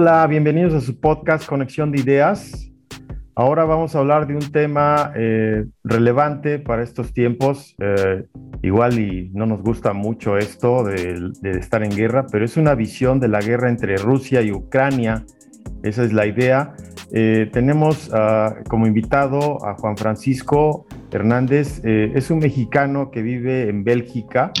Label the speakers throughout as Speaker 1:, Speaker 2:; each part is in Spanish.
Speaker 1: Hola, bienvenidos a su podcast Conexión de Ideas. Ahora vamos a hablar de un tema eh, relevante para estos tiempos. Eh, igual y no nos gusta mucho esto de, estar en guerra, pero es una visión de la guerra entre Rusia y Ucrania. Esa es la idea. Eh, tenemos ah, como invitado a Juan Francisco Hernández. es un mexicano que vive en Bélgica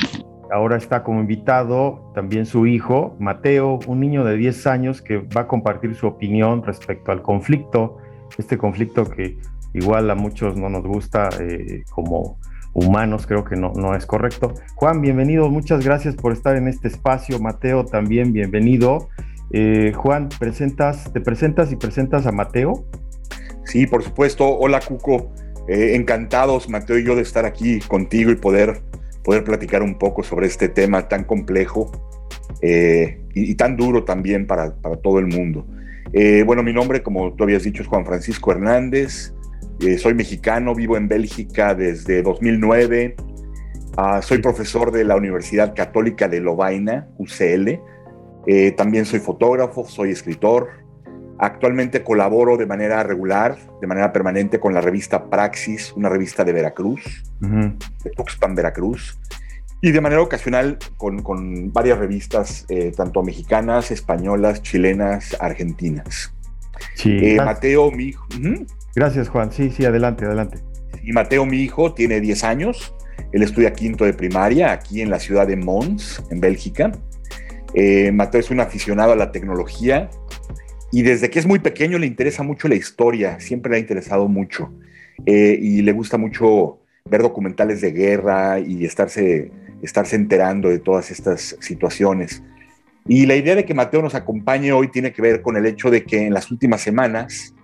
Speaker 1: Ahora está como invitado también su hijo, Mateo, un niño de 10 años que va a compartir su opinión respecto al conflicto, este conflicto que igual a muchos no nos gusta eh, como humanos, creo que no, no es correcto. Juan, bienvenido, muchas gracias por estar en este espacio. Mateo, también bienvenido. Eh, Juan, presentas, ¿te presentas y presentas a Mateo?
Speaker 2: Sí, por supuesto. Hola, Cuco. Eh, encantados, Mateo y yo, de estar aquí contigo y poder poder platicar un poco sobre este tema tan complejo eh, y, tan duro también para, para todo el mundo. Eh, bueno, mi nombre, como tú habías dicho, es Juan Francisco Hernández. Eh, soy mexicano, vivo en Bélgica desde 2009. Ah, soy profesor de la Universidad Católica de Lovaina, UCL. también soy fotógrafo, soy escritor. Actualmente colaboro de manera regular, de manera permanente con la revista Praxis, una revista de Veracruz, de Tuxpan, Veracruz, y de manera ocasional con, con varias revistas, eh, tanto mexicanas, españolas, chilenas, argentinas.
Speaker 1: Sí, eh, Mateo, mi hijo. Gracias, Juan. Sí, sí, adelante, adelante.
Speaker 2: Y Mateo, mi hijo, tiene 10 años. Él estudia quinto de primaria aquí en la ciudad de Mons, en Bélgica. Eh, Mateo es un aficionado a la tecnología y desde que es muy pequeño le interesa mucho la historia, siempre le ha interesado mucho. Eh, y le gusta mucho ver documentales de guerra y estarse, estarse enterando de todas estas situaciones. Y la idea de que Mateo nos acompañe hoy tiene que ver con el hecho de que en las últimas semanas,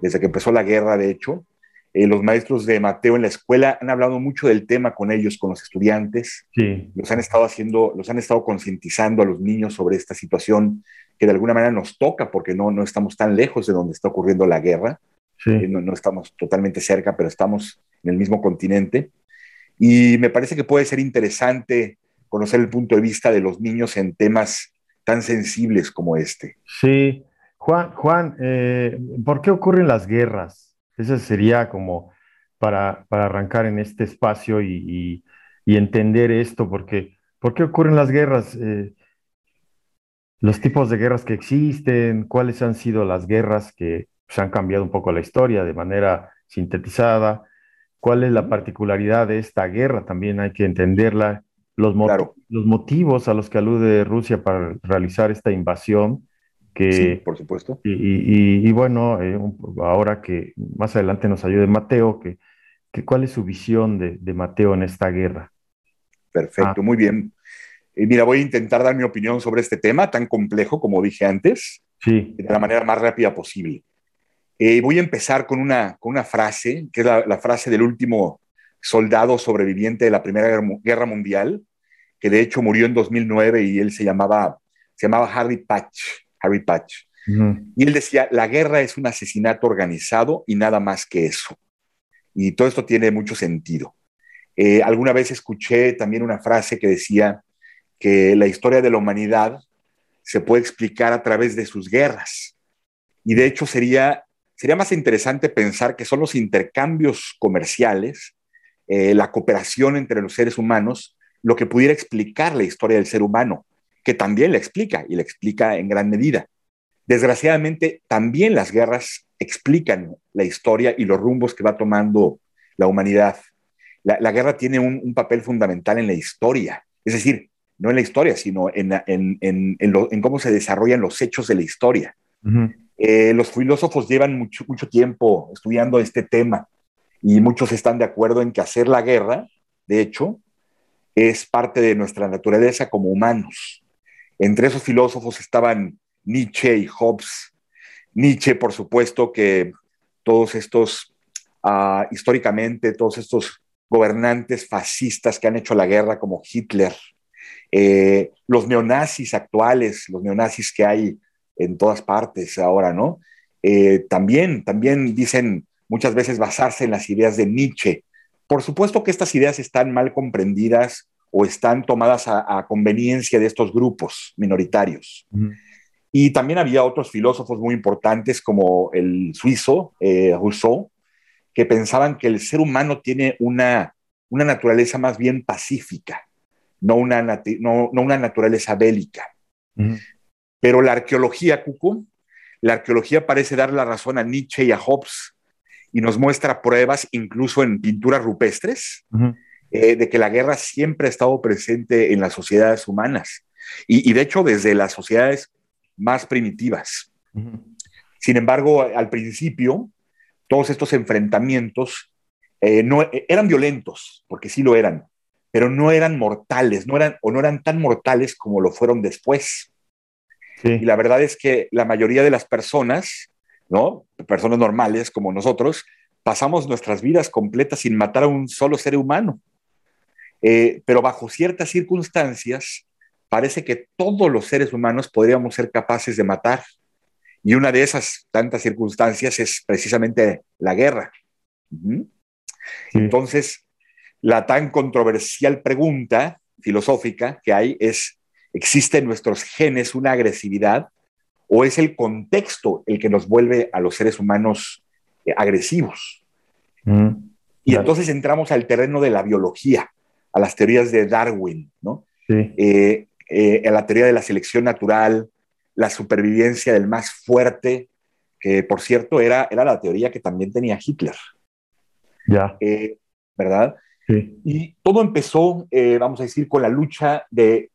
Speaker 2: desde que empezó la guerra, de hecho, eh, los maestros de Mateo en la escuela han hablado mucho del tema con ellos, con los estudiantes. Sí. Los han estado haciendo, los han estado concientizando a los niños sobre esta situación que de alguna manera nos toca porque no, no estamos tan lejos de donde está ocurriendo la guerra. Eh, no, estamos totalmente cerca, pero estamos en el mismo continente. Y me parece que puede ser interesante conocer el punto de vista de los niños en temas tan sensibles como este.
Speaker 1: Sí, Juan, Juan eh, ¿por qué ocurren las guerras? Ese sería como para, para arrancar en este espacio y, y, entender esto, porque ¿por qué ocurren las guerras? Eh, los tipos de guerras que existen, cuáles han sido las guerras que se han cambiado un poco la historia de manera sintetizada, cuál es la particularidad de esta guerra, también hay que entenderla, los, los motivos a los que alude Rusia para realizar esta invasión. Que,
Speaker 2: sí, por supuesto.
Speaker 1: Y, bueno, eh, ahora que más adelante nos ayude Mateo, que, ¿cuál es su visión de, Mateo en esta guerra?
Speaker 2: Perfecto, ah. muy bien. Eh, mira, voy a intentar dar mi opinión sobre este tema tan complejo, como dije antes,
Speaker 1: sí.
Speaker 2: de la manera más rápida posible. Eh, voy a empezar con una, con una frase, que es la, frase del último soldado sobreviviente de la Primera Guerra Mundial, que de hecho murió en 2009 y él se llamaba, se llamaba Harry Patch. Harry Patch. Y él decía, la guerra es un asesinato organizado y nada más que eso. Y todo esto tiene mucho sentido. Eh, alguna vez escuché también una frase que decía, que la historia de la humanidad se puede explicar a través de sus guerras. Y de hecho sería, sería más interesante pensar que son los intercambios comerciales, eh, la cooperación entre los seres humanos, lo que pudiera explicar la historia del ser humano, que también la explica y la explica en gran medida. Desgraciadamente, también las guerras explican la historia y los rumbos que va tomando la humanidad. La, guerra tiene un, un papel fundamental en la historia. Es decir, no en la historia, sino en, cómo se desarrollan los hechos de la historia. Eh, los filósofos llevan mucho, mucho tiempo estudiando este tema y muchos están de acuerdo en que hacer la guerra, de hecho, es parte de nuestra naturaleza como humanos. Entre esos filósofos estaban Nietzsche y Hobbes. Nietzsche, por supuesto, que todos estos, ah, históricamente, todos estos gobernantes fascistas que han hecho la guerra, como Hitler, eh, los neonazis actuales, los neonazis que hay en todas partes ahora, ¿no? Eh, también, también dicen muchas veces basarse en las ideas de Nietzsche. Por supuesto que estas ideas están mal comprendidas o están tomadas a, conveniencia de estos grupos minoritarios. Y también había otros filósofos muy importantes como el suizo eh, Rousseau, que pensaban que el ser humano tiene una, una naturaleza más bien pacífica, no una, no, una naturaleza bélica. Pero la arqueología, Cucu, la arqueología parece dar la razón a Nietzsche y a Hobbes y nos muestra pruebas, incluso en pinturas rupestres, eh, de que la guerra siempre ha estado presente en las sociedades humanas. Y, y de hecho, desde las sociedades más primitivas. Sin embargo, al principio, todos estos enfrentamientos eh, no, eh, eran violentos, porque sí lo eran, pero no eran mortales, no eran, o no eran tan mortales como lo fueron después. Y la verdad es que la mayoría de las personas, ¿no? Personas normales como nosotros, pasamos nuestras vidas completas sin matar a un solo ser humano. Eh, pero bajo ciertas circunstancias, parece que todos los seres humanos podríamos ser capaces de matar. Y una de esas tantas circunstancias es precisamente la guerra. Entonces, la tan controversial pregunta filosófica que hay es, ¿existe en nuestros genes una agresividad o es el contexto el que nos vuelve a los seres humanos eh, agresivos? Y entonces entramos al terreno de la biología, a las teorías de Darwin, ¿no? Sí. Eh, eh, en la teoría de la selección natural, la supervivencia del más fuerte, que por cierto era, era la teoría que también tenía Hitler.
Speaker 1: Ya.
Speaker 2: Eh, ¿Verdad? Y todo empezó, eh, vamos a decir, con la lucha de,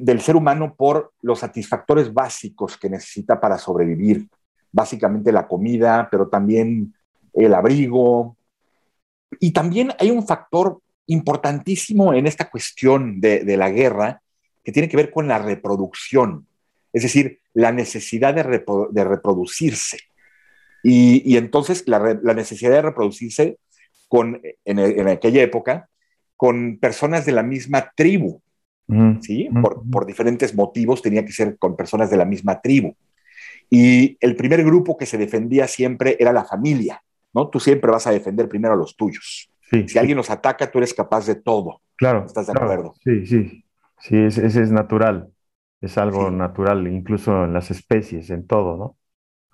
Speaker 2: del ser humano por los satisfactores básicos que necesita para sobrevivir. Básicamente la comida, pero también el abrigo. Y también hay un factor importantísimo en esta cuestión de la guerra, que tiene que ver con la reproducción, es decir, la necesidad de, reproducirse. Y, entonces la, necesidad de reproducirse con, en, aquella época con personas de la misma tribu, ¿sí? Por, por, diferentes motivos tenía que ser con personas de la misma tribu. Y el primer grupo que se defendía siempre era la familia, ¿no? Tú siempre vas a defender primero a los tuyos. si alguien los ataca, tú eres capaz de todo.
Speaker 1: Claro.
Speaker 2: ¿Estás de
Speaker 1: acuerdo? Sí, sí. Sí, ese, es natural, es algo natural, incluso en las especies, en todo, ¿no?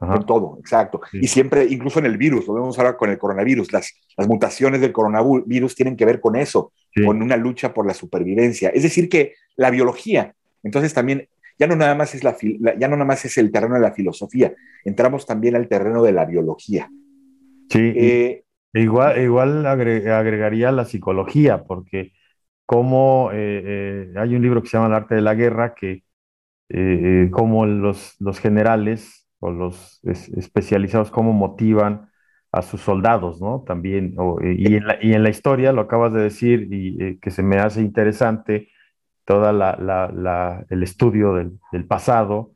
Speaker 2: En todo, exacto. Y siempre, incluso en el virus, lo vemos ahora con el coronavirus, las, las mutaciones del coronavirus tienen que ver con eso, con una lucha por la supervivencia. Es decir, que la biología, entonces también, ya no nada más es, la, ya no nada más es el terreno de la filosofía, entramos también al terreno de la biología.
Speaker 1: Sí, eh, igual, igual agregaría la psicología, porque cómo eh, eh, hay un libro que se llama El arte de la guerra, que cómo los, los, generales o los especializados, cómo motivan a sus soldados, ¿no? También, y, en la, y, en la, historia, lo acabas de decir, y que se me hace interesante, todo el estudio del, del pasado,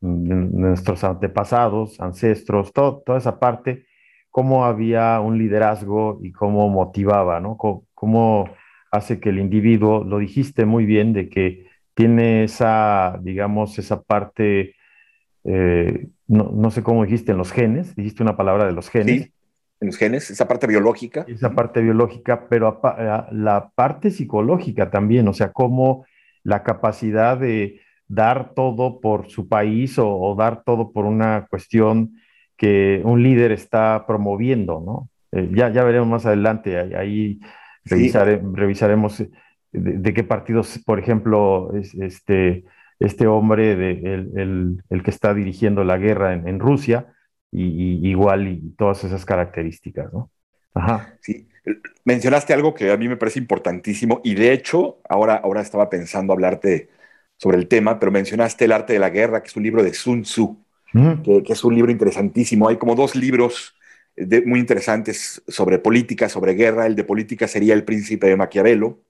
Speaker 1: nuestros antepasados, ancestros, todo, toda esa parte, cómo había un liderazgo y cómo motivaba, ¿no? cómo hace que el individuo, lo dijiste muy bien, de que tiene esa, digamos, esa parte, eh, no, sé cómo dijiste, en los genes, dijiste una palabra de los genes.
Speaker 2: Sí, en los genes, esa parte biológica.
Speaker 1: Esa parte biológica, pero la parte psicológica también, o sea, cómo la capacidad de dar todo por su país o, dar todo por una cuestión que un líder está promoviendo, ¿no? Eh, ya, ya veremos más adelante, ahí revisaremos eh, de, qué partidos, por ejemplo, es este, este hombre, de, el, que está dirigiendo la guerra en, Rusia, y, igual y todas esas características, ¿no?
Speaker 2: Ajá. Sí, mencionaste algo que a mí me parece importantísimo y de hecho ahora, ahora estaba pensando hablarte sobre el tema, pero mencionaste El arte de la guerra, que es un libro de Sun Tzu, que, que, es un libro interesantísimo. Hay como dos libros muy interesantes sobre política, sobre guerra. El de política sería El Príncipe de Maquiavelo,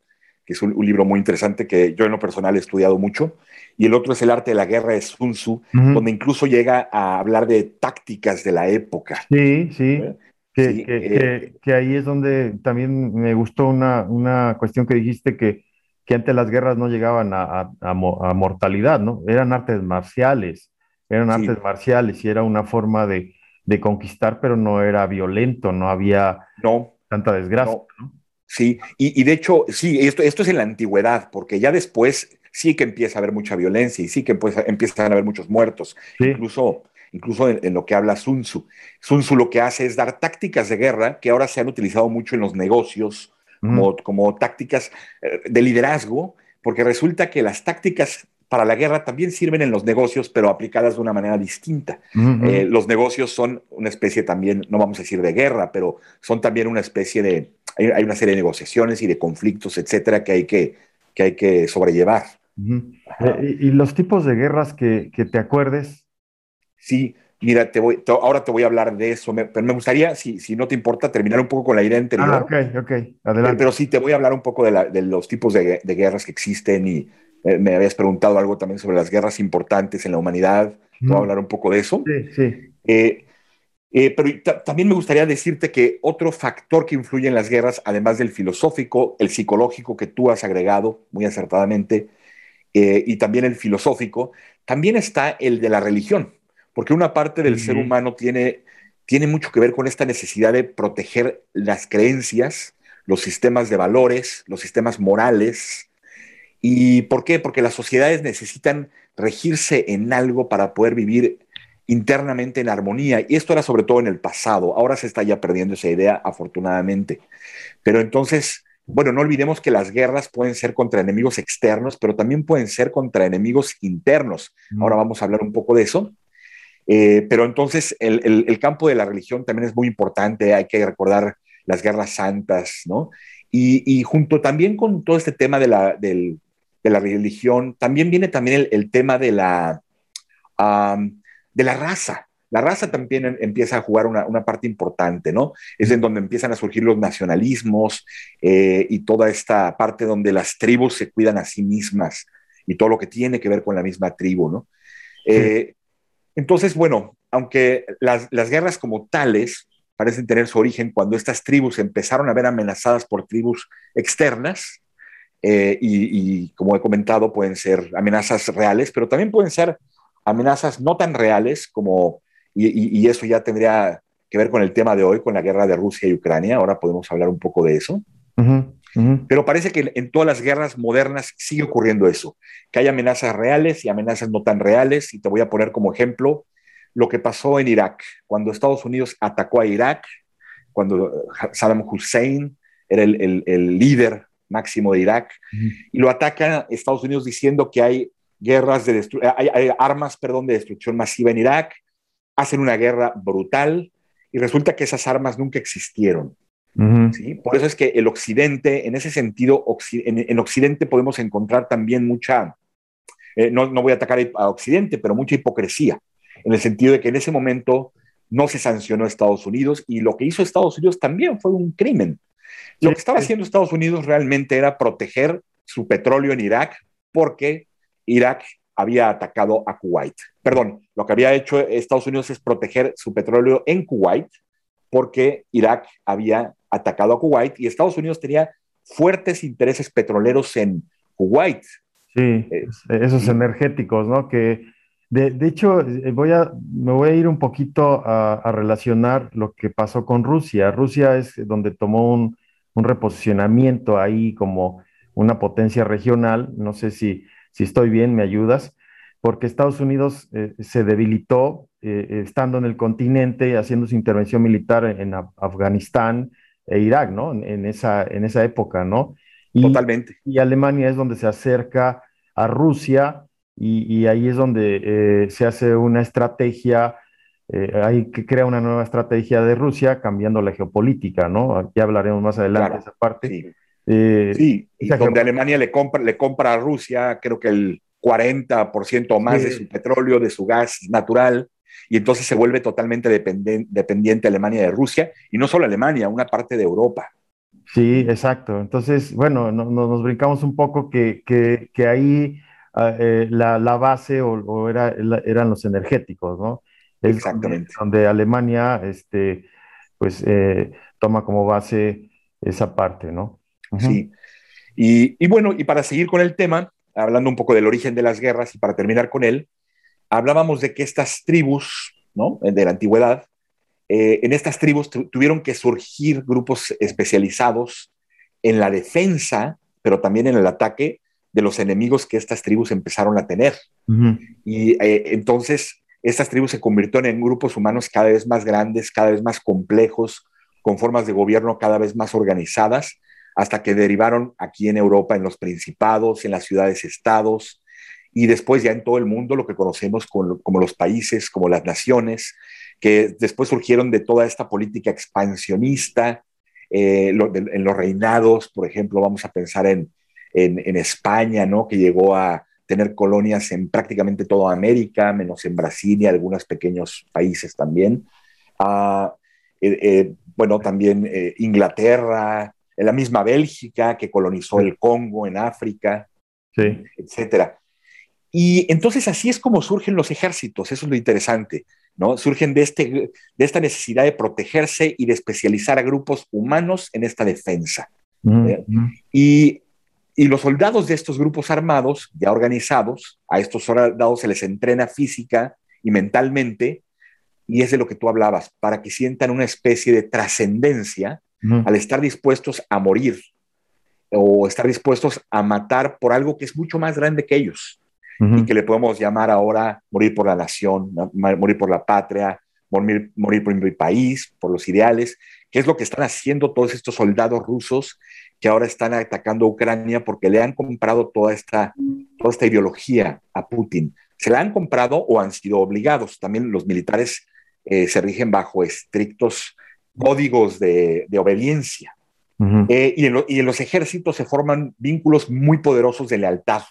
Speaker 2: que es un, libro muy interesante que yo en lo personal he estudiado mucho. Y el otro es El Arte de la Guerra de Sun Tzu, donde incluso llega a hablar de tácticas de la época.
Speaker 1: Sí, sí. ¿Eh? Eh, que, ahí es donde también me gustó una, una cuestión que dijiste que, que antes las guerras no llegaban a, a, mortalidad, ¿no? Eran artes marciales, eran artes marciales y era una forma de, de conquistar, pero no era violento, no había no, tanta desgracia.
Speaker 2: Sí, y, de hecho, sí, esto, esto es en la antigüedad, porque ya después sí que empieza a haber mucha violencia y sí que pues, empiezan a haber muchos muertos. Incluso, incluso en, lo que habla Sun Tzu. Sun Tzu lo que hace es dar tácticas de guerra que ahora se han utilizado mucho en los negocios como, como tácticas eh, de liderazgo, porque resulta que las tácticas para la guerra también sirven en los negocios, pero aplicadas de una manera distinta. Eh, los negocios son una especie también, no vamos a decir de guerra, pero son también una especie de, hay, una serie de negociaciones y de conflictos, etcétera, que hay que, que, hay que sobrellevar.
Speaker 1: Eh, ¿Y, los tipos de guerras que, que, te acuerdes?
Speaker 2: Sí, mira, te voy, ahora te voy a hablar de eso, pero me gustaría, si, si no te importa, terminar un poco con la idea anterior.
Speaker 1: Ah, ok, ok, adelante.
Speaker 2: Pero, sí, te voy a hablar un poco de, la, de los tipos de, de guerras que existen y eh, me habías preguntado algo también sobre las guerras importantes en la humanidad. Voy a hablar un poco de eso.
Speaker 1: Sí, sí.
Speaker 2: Eh, eh, pero también me gustaría decirte que otro factor que influye en las guerras, además del filosófico, el psicológico que tú has agregado muy acertadamente, y también el filosófico, también está el de la religión, porque una parte del ser humano tiene, tiene mucho que ver con esta necesidad de proteger las creencias, los sistemas de valores, los sistemas morales, ¿Y por qué? Porque las sociedades necesitan regirse en algo para poder vivir internamente en armonía. Y esto era sobre todo en el pasado. Ahora se está ya perdiendo esa idea, afortunadamente. Pero entonces, bueno, no olvidemos que las guerras pueden ser contra enemigos externos, pero también pueden ser contra enemigos internos. Ahora vamos a hablar un poco de eso. Eh, pero entonces el, campo de la religión también es muy importante. Hay que recordar las guerras santas, ¿no? Y, junto también con todo este tema de la, del, de la religión, también viene también el, tema de la, de la raza. La raza también em, empieza a jugar una, parte importante, ¿no? Es en donde empiezan a surgir los nacionalismos eh, y toda esta parte donde las tribus se cuidan a sí mismas y todo lo que tiene que ver con la misma tribu, ¿no? Eh, entonces, bueno, aunque las, las, guerras como tales parecen tener su origen cuando estas tribus empezaron a ver amenazadas por tribus externas, eh, y, como he comentado, pueden ser amenazas reales, pero también pueden ser amenazas no tan reales como, y, eso ya tendría que ver con el tema de hoy, con la guerra de Rusia y Ucrania. Ahora podemos hablar un poco de eso. Pero parece que en todas las guerras modernas sigue ocurriendo eso, que hay amenazas reales y amenazas no tan reales. Y te voy a poner como ejemplo lo que pasó en Irak, cuando Estados Unidos atacó a Irak, cuando Saddam Hussein era el, el líder máximo de Irak, y lo ataca Estados Unidos diciendo que hay guerras de hay, armas, perdón, de destrucción masiva en Irak, hacen una guerra brutal y resulta que esas armas nunca existieron. ¿sí? Por eso es que el Occidente, en ese sentido, en, Occidente podemos encontrar también mucha, eh, no, no, voy a atacar a Occidente, pero mucha hipocresía, en el sentido de que en ese momento no se sancionó a Estados Unidos y lo que hizo Estados Unidos también fue un crimen. Lo que estaba haciendo Estados Unidos realmente era proteger su petróleo en Irak porque Irak había atacado a Kuwait. Perdón, lo que había hecho Estados Unidos es proteger su petróleo en Kuwait porque Irak había atacado a Kuwait y Estados Unidos tenía fuertes intereses petroleros en Kuwait.
Speaker 1: Sí, eh, esos energéticos, ¿no? Que de, hecho, eh, voy a, me voy a ir un poquito a, relacionar lo que pasó con Rusia. Rusia es donde tomó un, un reposicionamiento ahí como una potencia regional. No sé si, si estoy bien, me ayudas, porque Estados Unidos eh, se debilitó eh, estando en el continente, haciendo su intervención militar en, Afganistán e Irak, ¿no? En, esa, en esa época, ¿no?
Speaker 2: Y, Totalmente.
Speaker 1: Y Alemania es donde se acerca a Rusia y, ahí es donde eh, se hace una estrategia eh, hay que crear una nueva estrategia de Rusia cambiando la geopolítica, ¿no? Ya hablaremos más adelante de esa parte.
Speaker 2: Sí, eh, donde Alemania le compra, le compra a Rusia, creo que el 40% o más de su petróleo, de su gas natural, y entonces se vuelve totalmente dependiente Alemania de Rusia, y no solo Alemania, una parte de Europa.
Speaker 1: Sí, exacto. Entonces, bueno, nos brincamos un poco que, que, ahí ah, eh, la, la, base o, era, eran los energéticos, ¿no?
Speaker 2: Exactamente.
Speaker 1: Donde, Alemania este, pues, eh, toma como base esa parte, ¿no?
Speaker 2: Sí. Y, bueno, y para seguir con el tema, hablando un poco del origen de las guerras y para terminar con él, hablábamos de que estas tribus, ¿no? De la antigüedad, eh, en estas tribus tuvieron que surgir grupos especializados en la defensa, pero también en el ataque de los enemigos que estas tribus empezaron a tener. Y eh, entonces estas tribus se convirtieron en grupos humanos cada vez más grandes, cada vez más complejos, con formas de gobierno cada vez más organizadas, hasta que derivaron aquí en Europa en los principados, en las ciudades-estados, y después ya en todo el mundo lo que conocemos como, los países, como las naciones, que después surgieron de toda esta política expansionista, eh, en los reinados, por ejemplo, vamos a pensar en, en, España, ¿no? que llegó a tener colonias en prácticamente toda América, menos en Brasil y algunos pequeños países también. Ah, eh, eh, bueno, también Inglaterra, la misma Bélgica que colonizó el Congo en África, sí. etcétera. Y entonces así es como surgen los ejércitos, eso es lo interesante, ¿no? Surgen de, este, de esta necesidad de protegerse y de especializar a grupos humanos en esta defensa. ¿eh? y, y, los soldados de estos grupos armados, ya organizados, a estos soldados se les entrena física y mentalmente, y es de lo que tú hablabas, para que sientan una especie de trascendencia al estar dispuestos a morir o estar dispuestos a matar por algo que es mucho más grande que ellos y que le podemos llamar ahora morir por la nación, morir por la patria, morir, morir por mi país, por los ideales, que es lo que están haciendo todos estos soldados rusos que ahora están atacando a Ucrania porque le han comprado toda esta, toda esta ideología a Putin. Se la han comprado o han sido obligados. También los militares eh, se rigen bajo estrictos códigos de, obediencia. Eh, y, en los ejércitos se forman vínculos muy poderosos de lealtad.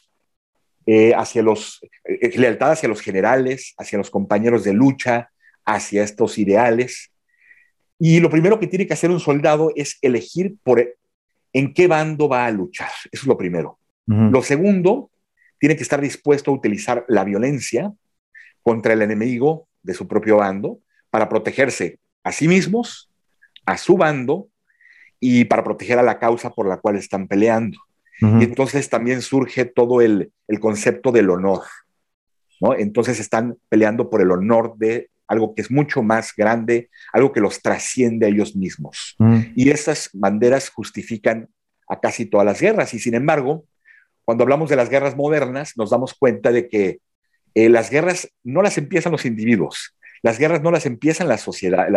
Speaker 2: Eh, hacia los, eh, lealtad hacia los generales, hacia los compañeros de lucha, hacia estos ideales. Y lo primero que tiene que hacer un soldado es elegir por en qué bando va a luchar. Eso es lo primero. Lo segundo, tiene que estar dispuesto a utilizar la violencia contra el enemigo de su propio bando para protegerse a sí mismos, a su bando y para proteger a la causa por la cual están peleando. Y entonces también surge todo el, concepto del honor, ¿no? Entonces están peleando por el honor de algo que es mucho más grande, algo que los trasciende a ellos mismos. Y esas banderas justifican a casi todas las guerras. Y sin embargo, cuando hablamos de las guerras modernas, nos damos cuenta de que eh, las guerras no las empiezan los individuos, las guerras no las empiezan las,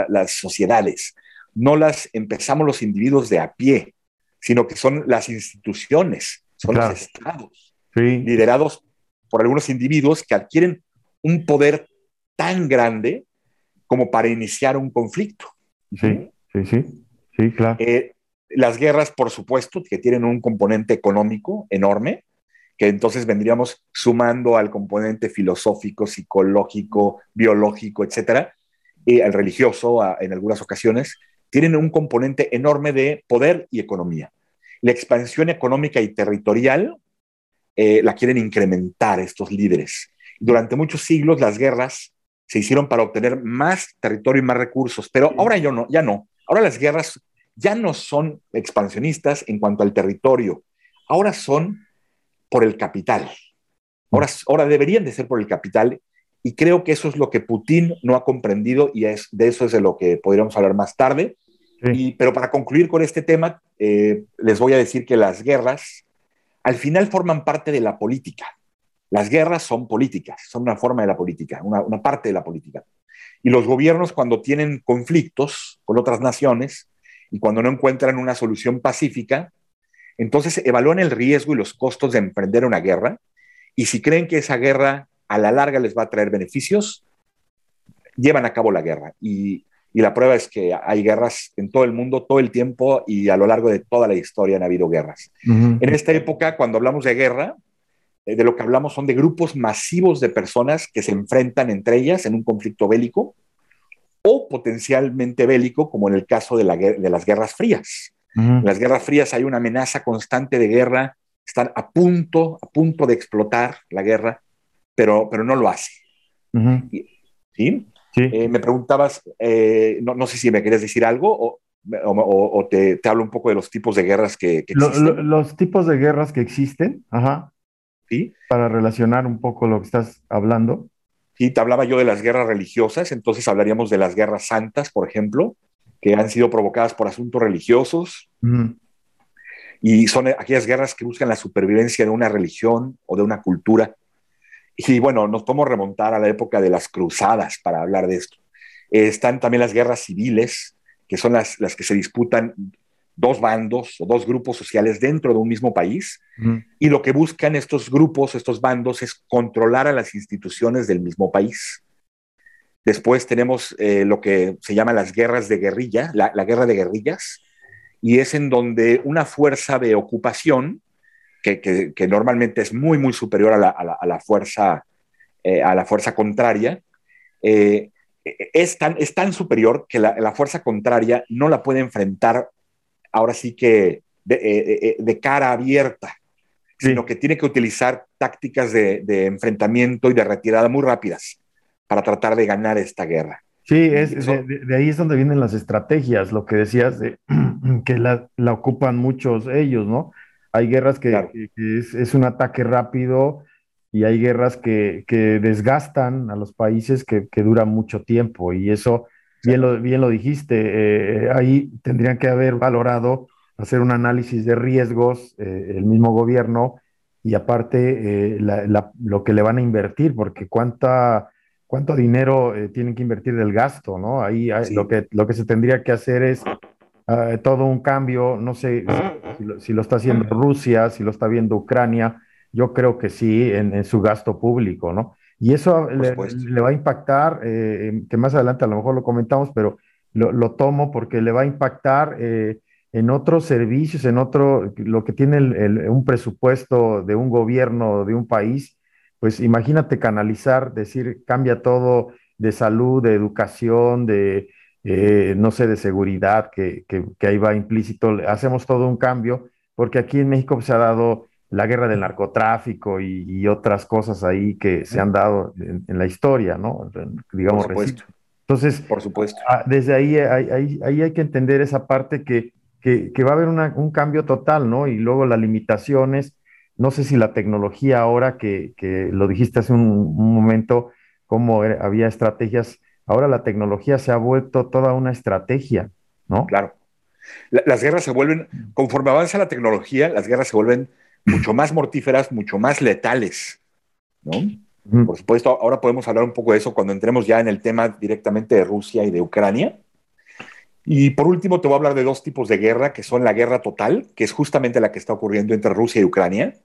Speaker 2: las sociedades, no las empezamos los individuos de a pie, sino que son las instituciones, son los estados, liderados por algunos individuos que adquieren un poder tan grande como para iniciar un conflicto.
Speaker 1: Sí, sí, sí, sí, claro.
Speaker 2: Eh, las guerras, por supuesto, que tienen un componente económico enorme, que entonces vendríamos sumando al componente filosófico, psicológico, biológico, etcétera, y al religioso en algunas ocasiones, tienen un componente enorme de poder y economía. La expansión económica y territorial eh, la quieren incrementar estos líderes. Durante muchos siglos las guerras se hicieron para obtener más territorio y más recursos, pero ahora ya no, ya no. Ahora las guerras ya no son expansionistas en cuanto al territorio, ahora son por el capital. Ahora, ahora deberían de ser por el capital y creo que eso es lo que Putin no ha comprendido y es, de eso es de lo que podríamos hablar más tarde pero para concluir con este tema, eh, les voy a decir que las guerras al final forman parte de la política. Las guerras son políticas, son una forma de la política, una, una parte de la política. Y los gobiernos cuando tienen conflictos con otras naciones y cuando no encuentran una solución pacífica, entonces evalúan el riesgo y los costos de emprender una guerra y si creen que esa guerra a la larga les va a traer beneficios, llevan a cabo la guerra. Y y la prueba es que hay guerras en todo el mundo, todo el tiempo y a lo largo de toda la historia han habido guerras. En esta época, cuando hablamos de guerra, eh, de lo que hablamos son de grupos masivos de personas que se enfrentan entre ellas en un conflicto bélico o potencialmente bélico, como en el caso de, las guerras frías. En las guerras frías hay una amenaza constante de guerra, están a punto, a punto de explotar la guerra, pero, pero no lo hace. ¿Sí? Eh, me preguntabas, eh, no, sé si me querías decir algo o, o, te, te, hablo un poco de los tipos de guerras que,
Speaker 1: existen. los tipos de guerras que existen, ajá.
Speaker 2: Sí.
Speaker 1: Para relacionar un poco lo que estás hablando.
Speaker 2: Sí, te hablaba yo de las guerras religiosas, entonces hablaríamos de las guerras santas, por ejemplo, que han sido provocadas por asuntos religiosos. y son aquellas guerras que buscan la supervivencia de una religión o de una cultura. Y bueno, nos podemos remontar a la época de las cruzadas para hablar de esto. están también las guerras civiles, que son las, las que se disputan dos bandos o dos grupos sociales dentro de un mismo país y lo que buscan estos grupos, estos bandos, es controlar a las instituciones del mismo país. Después tenemos eh, lo que se llama las guerras de guerrilla, la, guerra de guerrillas, y es en donde una fuerza de ocupación, que, normalmente es muy, muy superior a la, fuerza, eh, a la fuerza contraria, eh, es, tan, es tan superior que la, fuerza contraria no la puede enfrentar ahora sí que de, eh, eh, cara abierta, sino que tiene que utilizar tácticas de, enfrentamiento y de retirada muy rápidas para tratar de ganar esta guerra.
Speaker 1: Sí, es, de, ahí es donde vienen las estrategias, lo que decías, de, que la, ocupan muchos ellos, ¿no? Hay guerras que, es, un ataque rápido y hay guerras que, desgastan a los países que, duran mucho tiempo. Y eso bien lo, bien lo dijiste, eh, ahí tendrían que haber valorado hacer un análisis de riesgos, eh, el mismo gobierno, y aparte eh, lo que le van a invertir, porque cuánta, cuánto dinero tienen que invertir del gasto, ¿no? Ahí lo, que, lo que se tendría que hacer es ah, todo un cambio, no sé si lo, está haciendo Rusia, si lo está viendo Ucrania, yo creo que sí, en, en su gasto público, ¿no? Y eso le, va a impactar, eh, que más adelante a lo mejor lo comentamos, pero lo, tomo porque le va a impactar eh, en otros servicios, en otro, lo que tiene un presupuesto de un gobierno, de un país, pues imagínate canalizar, decir, cambia todo de salud, de educación, de, eh, no sé, de seguridad, que, que, que ahí va implícito, hacemos todo un cambio, porque aquí en México se ha dado la guerra del narcotráfico y, otras cosas ahí que se han dado en, la historia, ¿no?
Speaker 2: Digamos, por supuesto.
Speaker 1: Entonces,
Speaker 2: por supuesto.
Speaker 1: Ah, desde ahí, ahí, hay que entender esa parte que, va a haber un cambio total, ¿no? Y luego las limitaciones, no sé si la tecnología ahora, que, lo dijiste hace un, momento, cómo había estrategias, ahora la tecnología se ha vuelto toda una estrategia, ¿no?
Speaker 2: Claro. las guerras se vuelven, conforme avanza la tecnología, las guerras se vuelven mucho más mortíferas, mucho más letales, ¿no? Por supuesto, ahora podemos hablar un poco de eso cuando entremos ya en el tema directamente de Rusia y de Ucrania. Y por último, te voy a hablar de dos tipos de guerra, que son la guerra total, que es justamente la que está ocurriendo entre Rusia y Ucrania,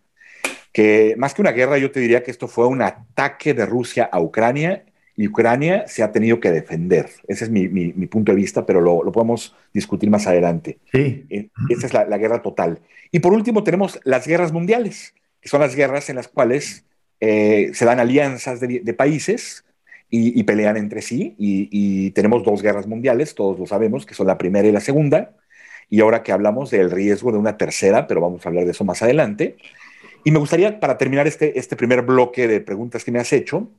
Speaker 2: que más que una guerra, yo te diría que esto fue un ataque de Rusia a Ucrania y Ucrania se ha tenido que defender. Ese es mi, punto de vista, pero lo, podemos discutir más adelante.
Speaker 1: Sí.
Speaker 2: Eh, esa es la, guerra total. Y por último tenemos las guerras mundiales, que son las guerras en las cuales eh, se dan alianzas de, países y, pelean entre sí. Y, tenemos dos guerras mundiales, todos lo sabemos, que son la primera y la segunda. Y ahora que hablamos del riesgo de una tercera, pero vamos a hablar de eso más adelante. Y me gustaría, para terminar este, este primer bloque de preguntas que me has hecho,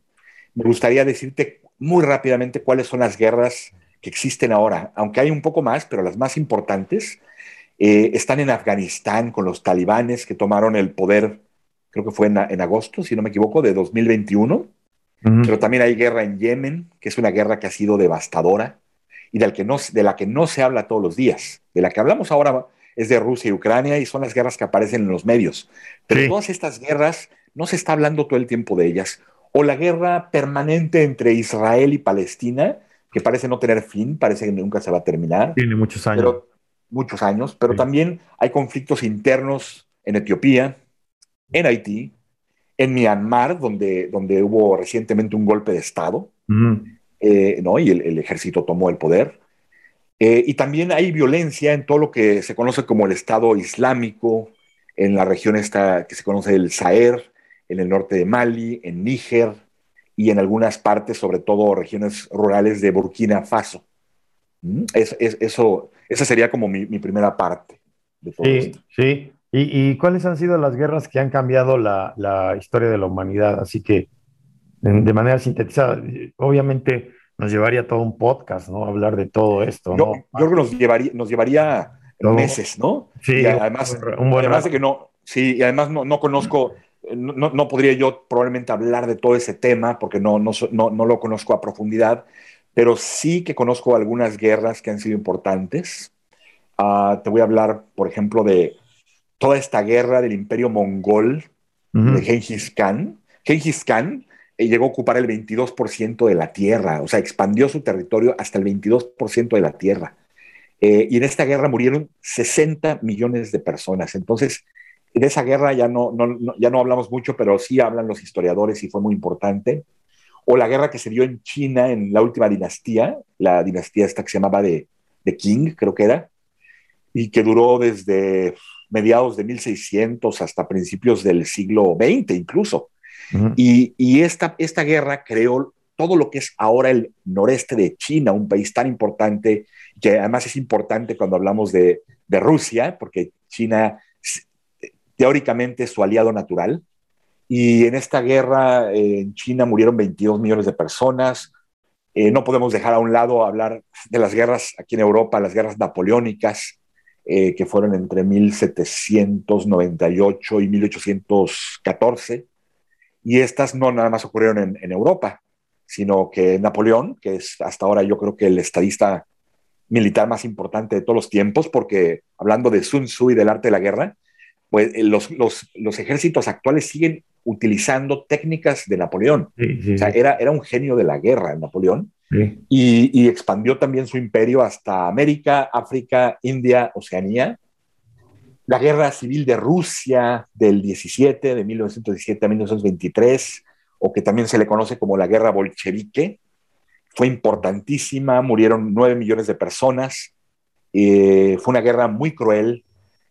Speaker 2: me gustaría decirte muy rápidamente cuáles son las guerras que existen ahora, aunque hay un poco más, pero las más importantes eh, están en Afganistán con los talibanes que tomaron el poder, creo que fue en, agosto, si no me equivoco, de 2021. Pero también hay guerra en Yemen, que es una guerra que ha sido devastadora y del que no, de la que no se habla todos los días. De la que hablamos ahora es de Rusia y Ucrania y son las guerras que aparecen en los medios. Pero todas estas guerras no se está hablando todo el tiempo de ellas o la guerra permanente entre Israel y Palestina, que parece no tener fin, parece que nunca se va a terminar.
Speaker 1: Tiene muchos años.
Speaker 2: muchos años, pero también hay conflictos internos en Etiopía, en Haití, en Myanmar, donde, donde hubo recientemente un golpe de Estado, eh, ¿no? y el, ejército tomó el poder. Eh, y también hay violencia en todo lo que se conoce como el Estado Islámico, en la región esta que se conoce el Sahel, en el norte de Mali, en Níger y en algunas partes, sobre todo regiones rurales de Burkina Faso. ¿Mm? Es, eso, esa sería como mi, primera parte
Speaker 1: de todo sí, esto. Sí, ¿Y, cuáles han sido las guerras que han cambiado la, historia de la humanidad? Así que, de manera sintetizada, obviamente nos llevaría todo un podcast, ¿no? Hablar de todo esto,
Speaker 2: yo, Yo creo que nos llevaría, nos llevaría meses, ¿no?
Speaker 1: Sí,
Speaker 2: además, un buen además de que no, sí, y además no, no conozco no, podría yo probablemente hablar de todo ese tema porque no, no, no, lo conozco a profundidad, pero sí que conozco algunas guerras que han sido importantes. Ah, te voy a hablar, por ejemplo, de, toda esta guerra del imperio mongol de Genghis Khan. Genghis Khan eh, llegó a ocupar el 22% de la tierra, o sea, expandió su territorio hasta el 22% de la tierra. Eh, y en esta guerra murieron 60 millones de personas. Entonces, de esa guerra ya no, ya no hablamos mucho, pero sí hablan los historiadores y fue muy importante. O la guerra que se dio en China en la última dinastía, la dinastía esta que se llamaba de, de Qing, creo que era, y que duró desde mediados de 1600 hasta principios del siglo XX incluso. y, y, esta, esta guerra creó todo lo que es ahora el noreste de China, un país tan importante, que además es importante cuando hablamos de, de Rusia, porque China teóricamente su aliado natural. Y en esta guerra eh, en China murieron 22 millones de personas. Eh, no podemos dejar a un lado hablar de las guerras aquí en Europa, las guerras napoleónicas, eh, que fueron entre 1798 y 1814. Y estas no nada más ocurrieron en, en Europa, sino que Napoleón, que es hasta ahora yo creo que el estadista militar más importante de todos los tiempos, porque hablando de Sun Tzu y del arte de la guerra, pues eh, los, los, los, ejércitos actuales siguen utilizando técnicas de Napoleón. o sea, era, era un genio de la guerra Napoleón y, y, expandió también su imperio hasta América, África, India, Oceanía. La guerra civil de Rusia del 17, de 1917 a 1923, o que también se le conoce como la guerra bolchevique, fue importantísima, murieron nueve millones de personas, eh, fue una guerra muy cruel,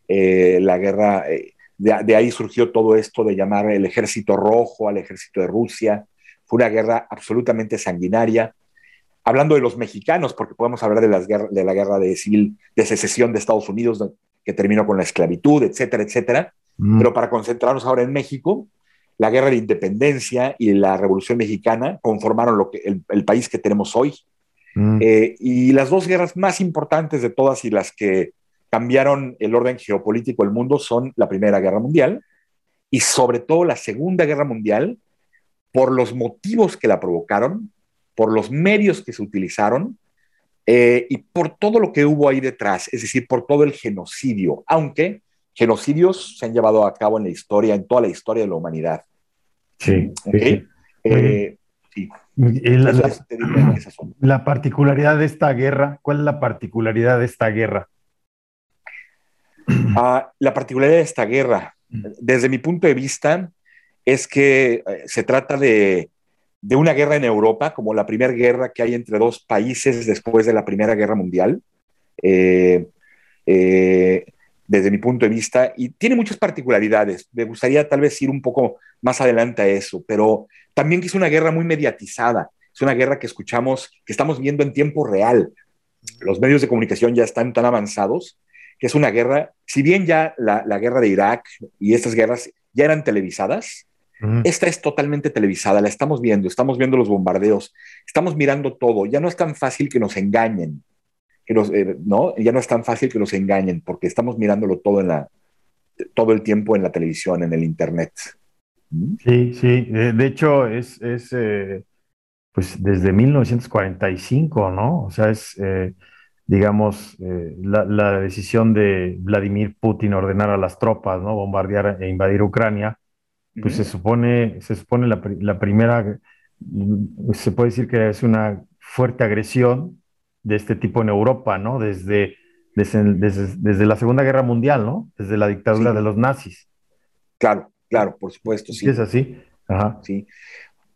Speaker 2: eh, la guerra, eh, de, ahí surgió todo esto de llamar el ejército rojo al ejército de Rusia. Fue una guerra absolutamente sanguinaria. Hablando de los mexicanos, porque podemos hablar de, las de la guerra de civil de secesión de Estados Unidos, que terminó con la esclavitud, etcétera, etcétera. Mm. Pero para concentrarnos ahora en México, la guerra de independencia y la revolución mexicana conformaron lo que, el, país que tenemos hoy. Mm. Eh, y las dos guerras más importantes de todas y las que cambiaron el orden geopolítico del mundo son la Primera Guerra Mundial y sobre todo la Segunda Guerra Mundial por los motivos que la provocaron, por los medios que se utilizaron eh, y por todo lo que hubo ahí detrás, es decir, por todo el genocidio, aunque genocidios se han llevado a cabo en la historia, en toda la historia de la humanidad.
Speaker 1: Sí. Eh, la particularidad de esta guerra, ¿cuál es la particularidad de esta guerra?
Speaker 2: Ah, la particularidad de esta guerra, desde mi punto de vista, es que eh, se trata de, una guerra en Europa, como la primera guerra que hay entre dos países después de la Primera Guerra Mundial, eh, eh, desde mi punto de vista, y tiene muchas particularidades. Me gustaría tal vez ir un poco más adelante a eso, pero también que es una guerra muy mediatizada, es una guerra que escuchamos, que estamos viendo en tiempo real. Los medios de comunicación ya están tan avanzados que es una guerra, si bien ya la, guerra de Irak y estas guerras ya eran televisadas, esta es totalmente televisada, la estamos viendo, estamos viendo los bombardeos, estamos mirando todo, ya no es tan fácil que nos engañen, que eh, ¿no? Ya no es tan fácil que nos engañen, porque estamos mirándolo todo, en la, todo el tiempo en la televisión, en el Internet.
Speaker 1: Sí, sí, de, hecho es, es eh, pues desde 1945, ¿no? O sea, es... Eh, digamos, eh, la, decisión de Vladimir Putin ordenar a las tropas, ¿no? Bombardear e invadir Ucrania, pues se supone, se supone la, primera, mm, se puede decir que es una fuerte agresión de este tipo en Europa, ¿no? Desde, desde, la Segunda Guerra Mundial, ¿no? Desde la dictadura de los nazis.
Speaker 2: Claro, claro, por supuesto,
Speaker 1: sí. es así. Ajá.
Speaker 2: Sí.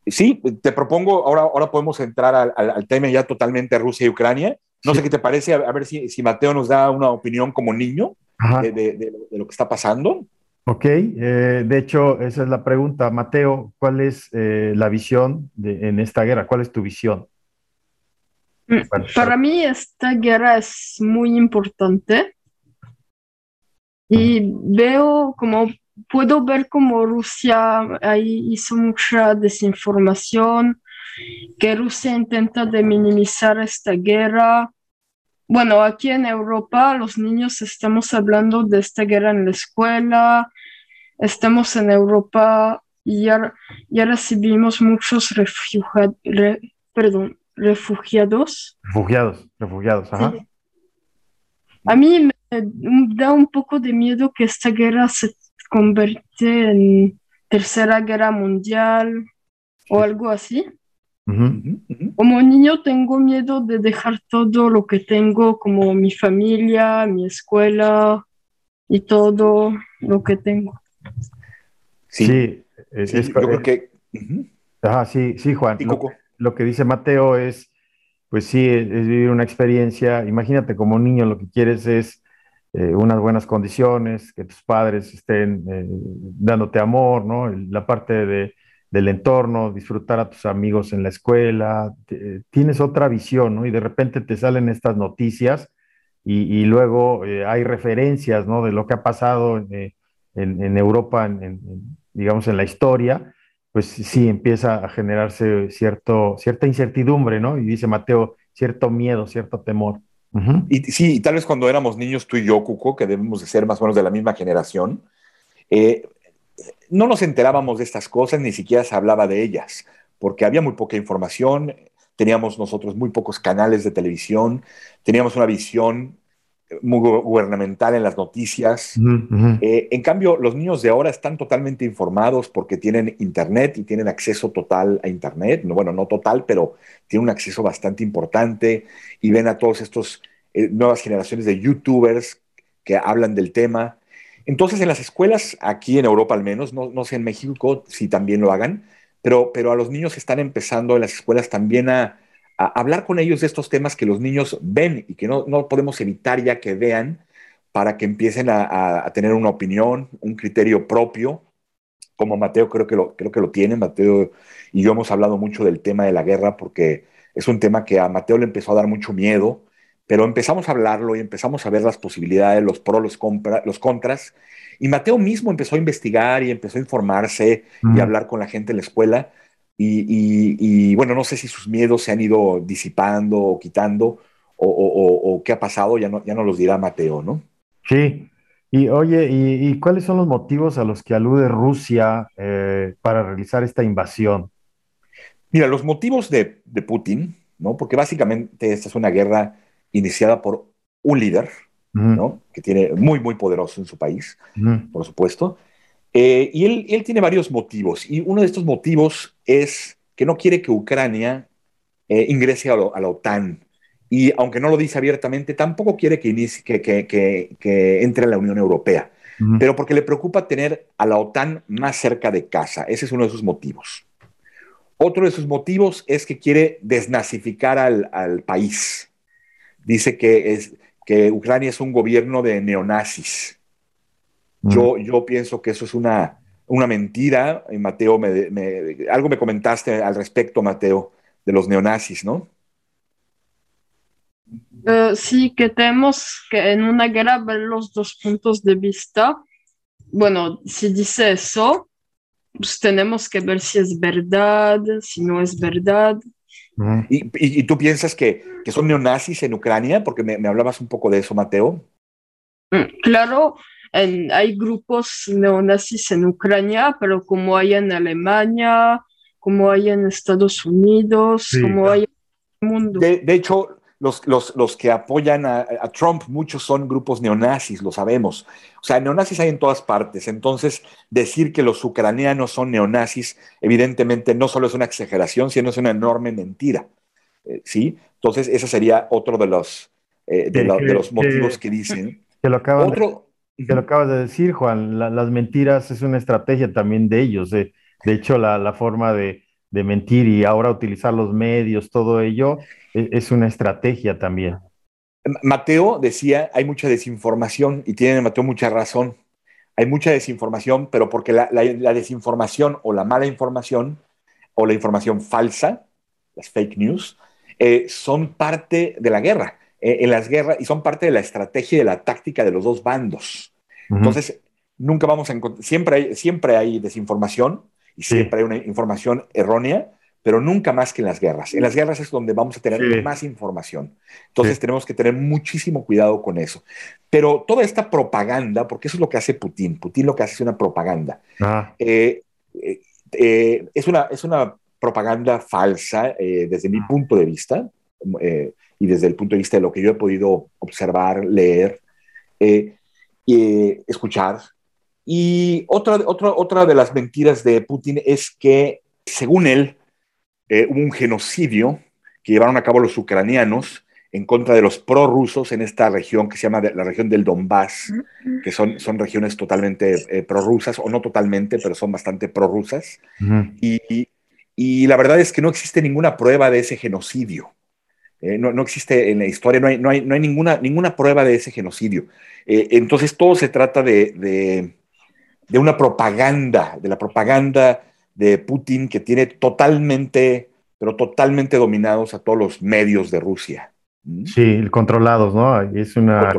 Speaker 2: Sí, te propongo, ahora, ahora podemos entrar al, al tema ya totalmente Rusia y Ucrania, no sé qué te parece, a, ver si, Mateo nos da una opinión como niño de, lo que está pasando.
Speaker 1: Ok, eh, de hecho, esa es la pregunta. Mateo, ¿cuál es eh, la visión en esta guerra? ¿Cuál es tu visión?
Speaker 3: Mm, para mí esta guerra es muy importante y veo como, puedo ver como Rusia ahí hizo mucha desinformación, que Rusia intenta de minimizar esta guerra. Bueno, aquí en Europa los niños estamos hablando de esta guerra en la escuela, estamos en Europa y ya, recibimos muchos perdón, refugiados.
Speaker 1: Refugiados, refugiados, ajá.
Speaker 3: A mí da un poco de miedo que esta guerra se convierta en tercera guerra mundial o algo así. Como niño tengo miedo de dejar todo lo que tengo, como mi familia, mi escuela y todo lo que tengo.
Speaker 1: Sí,
Speaker 2: yo creo que...
Speaker 1: sí, sí, Juan. Lo, que dice Mateo es, pues sí, es, vivir una experiencia. Imagínate como niño lo que quieres es eh, unas buenas condiciones, que tus padres estén eh, dándote amor, ¿no? La parte de del entorno, disfrutar a tus amigos en la escuela, tienes otra visión, ¿no? Y de repente te salen estas noticias y, luego eh, hay referencias, ¿no? De lo que ha pasado eh, en, Europa, digamos, en la historia, pues sí empieza a generarse cierto, cierta incertidumbre, ¿no? Y dice Mateo, cierto miedo, cierto temor.
Speaker 2: Y sí, tal vez cuando éramos niños tú y yo, Cuco, que debemos de ser más o menos de la misma generación, eh, no nos enterábamos de estas cosas, ni siquiera se hablaba de ellas, porque había muy poca información, teníamos nosotros muy pocos canales de televisión, teníamos una visión muy gubernamental en las noticias. Eh, en cambio, los niños de ahora están totalmente informados porque tienen Internet y tienen acceso total a Internet. Bueno, no total, pero tienen un acceso bastante importante y ven a todos estos eh, nuevas generaciones de YouTubers que hablan del tema. Entonces, en las escuelas, aquí en Europa al menos, no, sé en México si también lo hagan, pero, pero a los niños están empezando en las escuelas también a, hablar con ellos de estos temas que los niños ven y que no, podemos evitar ya que vean para que empiecen a, tener una opinión, un criterio propio, como Mateo creo que, lo, creo que lo tiene. Mateo y yo hemos hablado mucho del tema de la guerra porque es un tema que a Mateo le empezó a dar mucho miedo pero empezamos a hablarlo y empezamos a ver las posibilidades, los pros, los, los contras. Y Mateo mismo empezó a investigar y empezó a informarse y a hablar con la gente en la escuela. Y, bueno, no sé si sus miedos se han ido disipando o quitando o, qué ha pasado, ya no, ya no los dirá Mateo, ¿no?
Speaker 1: Sí. Y oye, ¿y, cuáles son los motivos a los que alude Rusia eh, para realizar esta invasión?
Speaker 2: Mira, los motivos de, de Putin, ¿no? Porque básicamente esta es una guerra iniciada por un líder, ¿no? que tiene muy, muy poderoso en su país, por supuesto. Eh, y él, él, tiene varios motivos, y uno de estos motivos es que no quiere que Ucrania eh, ingrese a, la OTAN. Y aunque no lo dice abiertamente, tampoco quiere que, inicie, que, que, que, entre en la Unión Europea, pero porque le preocupa tener a la OTAN más cerca de casa. Ese es uno de sus motivos. Otro de sus motivos es que quiere desnazificar al, al país dice que, es, que Ucrania es un gobierno de neonazis. Yo, mm. yo pienso que eso es una, una mentira. Mateo, me, algo me comentaste al respecto, Mateo, de los neonazis, ¿no?
Speaker 3: Eh, sí, que tenemos que en una guerra ver los dos puntos de vista. Bueno, si dice eso, pues tenemos que ver si es verdad, si no es verdad.
Speaker 2: ¿Y, tú piensas que, son neonazis en Ucrania? Porque me, hablabas un poco de eso, Mateo.
Speaker 3: Mm, claro, hay grupos neonazis en Ucrania, pero como hay en Alemania, como hay en Estados Unidos, como hay en el mundo.
Speaker 2: de, hecho, los, que apoyan a, Trump, muchos son grupos neonazis, lo sabemos. O sea, neonazis hay en todas partes. Entonces, decir que los ucranianos son neonazis, evidentemente no solo es una exageración, sino es una enorme mentira. Eh, ¿Sí? Entonces, ese sería otro de los, eh, de, los motivos que, dicen.
Speaker 1: Que lo, acabas de, lo acabas de decir, Juan. las mentiras es una estrategia también de ellos. De, hecho, la forma de de mentir y ahora utilizar los medios, todo ello, e, es, una estrategia también.
Speaker 2: Mateo decía, hay mucha desinformación y tiene Mateo mucha razón. Hay mucha desinformación, pero porque la, desinformación o la mala información o la información falsa, las fake news, eh, son parte de la guerra. Eh, en las guerras y son parte de la estrategia y de la táctica de los dos bandos. Entonces, nunca vamos a encontrar, siempre hay, siempre hay desinformación, y siempre hay una información errónea, pero nunca más que en las guerras. En las guerras es donde vamos a tener más información. Entonces tenemos que tener muchísimo cuidado con eso. Pero toda esta propaganda, porque eso es lo que hace Putin, Putin lo que hace es una propaganda. Ah. Eh, eh, eh, es, una, es una propaganda falsa desde mi ah. punto de vista y desde el punto de vista de lo que yo he podido observar, leer. eh, escuchar. Y otra, otra, otra de las mentiras de Putin es que, según él, hubo un genocidio que llevaron a cabo los ucranianos en contra de los prorrusos en esta región que se llama la región del Donbass, que son, son regiones totalmente eh, prorrusas, o no totalmente, pero son bastante prorrusas. y, y, la verdad es que no existe ninguna prueba de ese genocidio. Eh, no, no, existe en la historia, no hay, no hay, no hay ninguna, ninguna prueba de ese genocidio. Eh, entonces todo se trata de, de, de una propaganda, de la propaganda de Putin que tiene totalmente, pero totalmente dominados a todos los medios de Rusia.
Speaker 1: Sí, controlados, ¿no? Es una,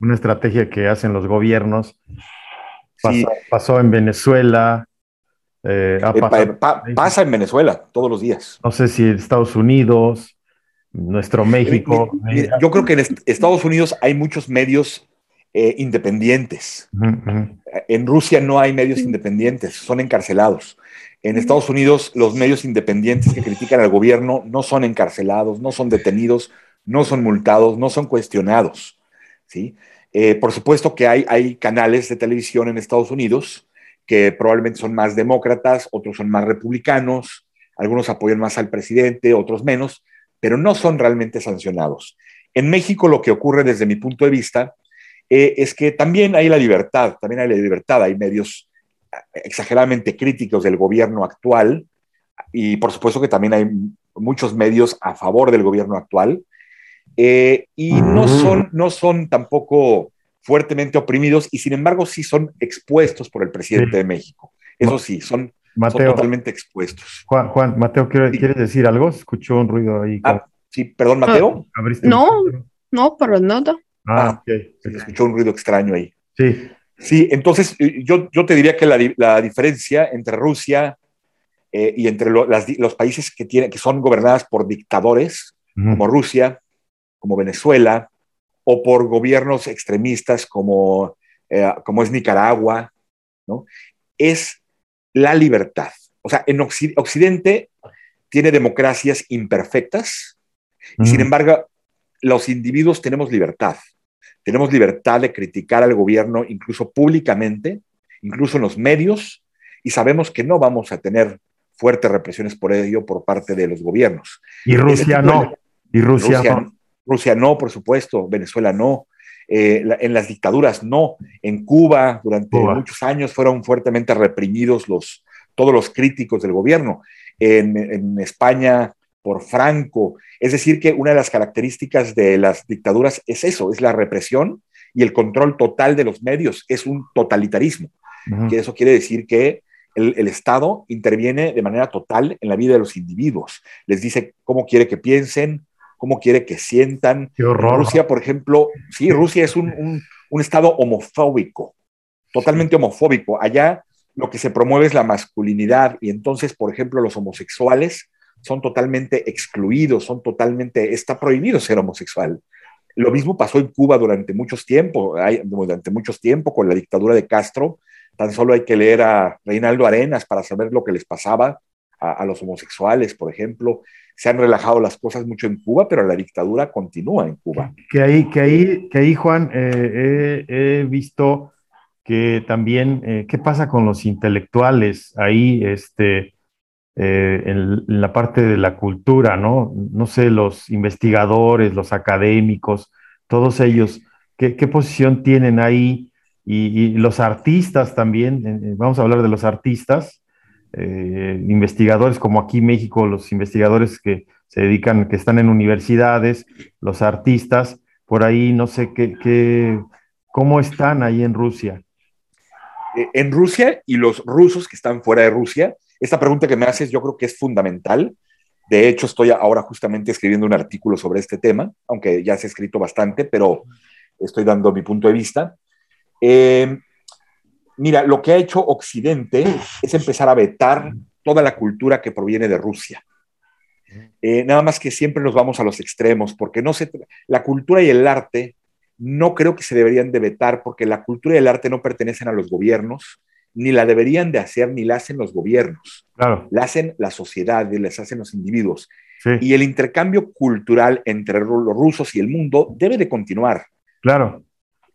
Speaker 1: una estrategia que hacen los gobiernos. Pasó, en Venezuela.
Speaker 2: Eh, eh, pasa en Venezuela todos los días.
Speaker 1: No sé si en Estados Unidos, nuestro México.
Speaker 2: yo creo que en Estados Unidos hay muchos medios eh, independientes. En Rusia no hay medios independientes, son encarcelados. En Estados Unidos los medios independientes que critican al gobierno no son encarcelados, no son detenidos, no son multados, no son cuestionados. ¿sí? Eh, por supuesto que hay, hay canales de televisión en Estados Unidos que probablemente son más demócratas, otros son más republicanos, algunos apoyan más al presidente, otros menos, pero no son realmente sancionados. En México lo que ocurre desde mi punto de vista eh, es que también hay la libertad, también hay la libertad, hay medios eh, exageradamente críticos del gobierno actual y por supuesto que también hay muchos medios a favor del gobierno actual, eh, y no son, no son tampoco fuertemente oprimidos y sin embargo sí son expuestos por el presidente de México. Eso sí, son, totalmente expuestos.
Speaker 1: Juan, Juan Mateo, ¿quieres decir algo? Escuchó un ruido ahí.
Speaker 2: Ah, sí, perdón, Mateo.
Speaker 3: Ah, no, no, para nada.
Speaker 2: Ah, ah Se escuchó un ruido extraño ahí. Sí. Sí, entonces yo, yo te diría que la, la diferencia entre Rusia eh, y entre los países que, tienen, que son gobernadas por dictadores, como Rusia, como Venezuela, o por gobiernos extremistas como, eh, como es Nicaragua, ¿no? es la libertad. O sea, en Occidente tiene democracias imperfectas y sin embargo los individuos tenemos libertad. Tenemos libertad de criticar al gobierno incluso públicamente, incluso en los medios, y sabemos que no vamos a tener fuertes represiones por ello por parte de los gobiernos.
Speaker 1: Y Rusia no. Y Rusia, no.
Speaker 2: Rusia no, por supuesto, Venezuela no, eh, en las dictaduras no, en Cuba durante muchos años fueron fuertemente reprimidos los, todos los críticos del gobierno, en, España por Franco, es decir, que una de las características de las dictaduras es eso, es la represión y el control total de los medios, es un totalitarismo, que eso quiere decir que el, el, Estado interviene de manera total en la vida de los individuos, les dice cómo quiere que piensen, cómo quiere que sientan. Rusia, por ejemplo, sí, Rusia es un, estado homofóbico, totalmente homofóbico. Allá lo que se promueve es la masculinidad y entonces, por ejemplo, los homosexuales son totalmente excluidos, son totalmente, está prohibido ser homosexual. Lo mismo pasó en Cuba durante muchos tiempos, durante muchos tiempos con la dictadura de Castro. Tan solo hay que leer a Reinaldo Arenas para saber lo que les pasaba a los homosexuales, por ejemplo se han relajado las cosas mucho en Cuba, pero la dictadura continúa en Cuba.
Speaker 1: Que ahí, que ahí, que ahí Juan, eh, he visto que también, eh, ¿qué pasa con los intelectuales ahí, este, eh, en, la parte de la cultura, ¿no? No sé, los investigadores, los académicos, todos ellos, ¿qué, posición tienen ahí? Y, los artistas también, vamos a hablar de los artistas, eh, investigadores como aquí en México, los investigadores que se dedican, que están en universidades, los artistas, por ahí no sé qué, cómo están ahí en Rusia.
Speaker 2: Eh, en Rusia y los rusos que están fuera de Rusia, esta pregunta que me haces yo creo que es fundamental. De hecho, estoy ahora justamente escribiendo un artículo sobre este tema, aunque ya se ha escrito bastante, pero estoy dando mi punto de vista. Eh, mira, lo que ha hecho Occidente es empezar a vetar toda la cultura que proviene de Rusia. Eh, nada más que siempre nos vamos a los extremos, porque no se, la cultura y el arte no creo que se deberían de vetar, porque la cultura y el arte no pertenecen a los gobiernos, ni la deberían de hacer, ni la hacen los gobiernos. Claro. La hacen la sociedad, y las hacen los individuos. Y el intercambio cultural entre los rusos y el mundo debe de continuar.
Speaker 1: Claro.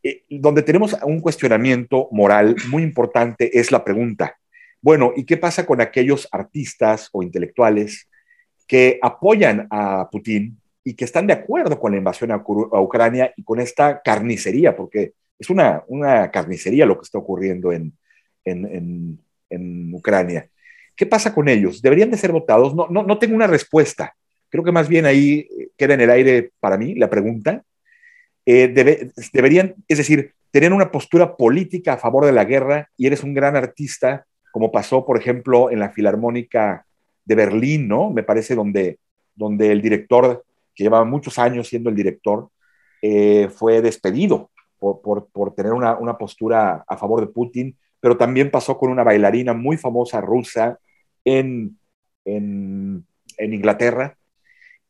Speaker 2: eh, donde tenemos un cuestionamiento moral muy importante es la pregunta, bueno, ¿y qué pasa con aquellos artistas o intelectuales que apoyan a Putin y que están de acuerdo con la invasión a, Ucrania y con esta carnicería? Porque es una, una carnicería lo que está ocurriendo en, en, en, Ucrania. ¿Qué pasa con ellos? ¿Deberían de ser votados? No, no, no tengo una respuesta. Creo que más bien ahí queda en el aire para mí la pregunta. Eh, deberían, es decir, tener una postura política a favor de la guerra y eres un gran artista, como pasó, por ejemplo, en la Filarmónica de Berlín, ¿no? Me parece donde, donde el director, que llevaba muchos años siendo el director, eh, fue despedido por, por, por tener una, una, postura a favor de Putin, pero también pasó con una bailarina muy famosa rusa en, en, en Inglaterra,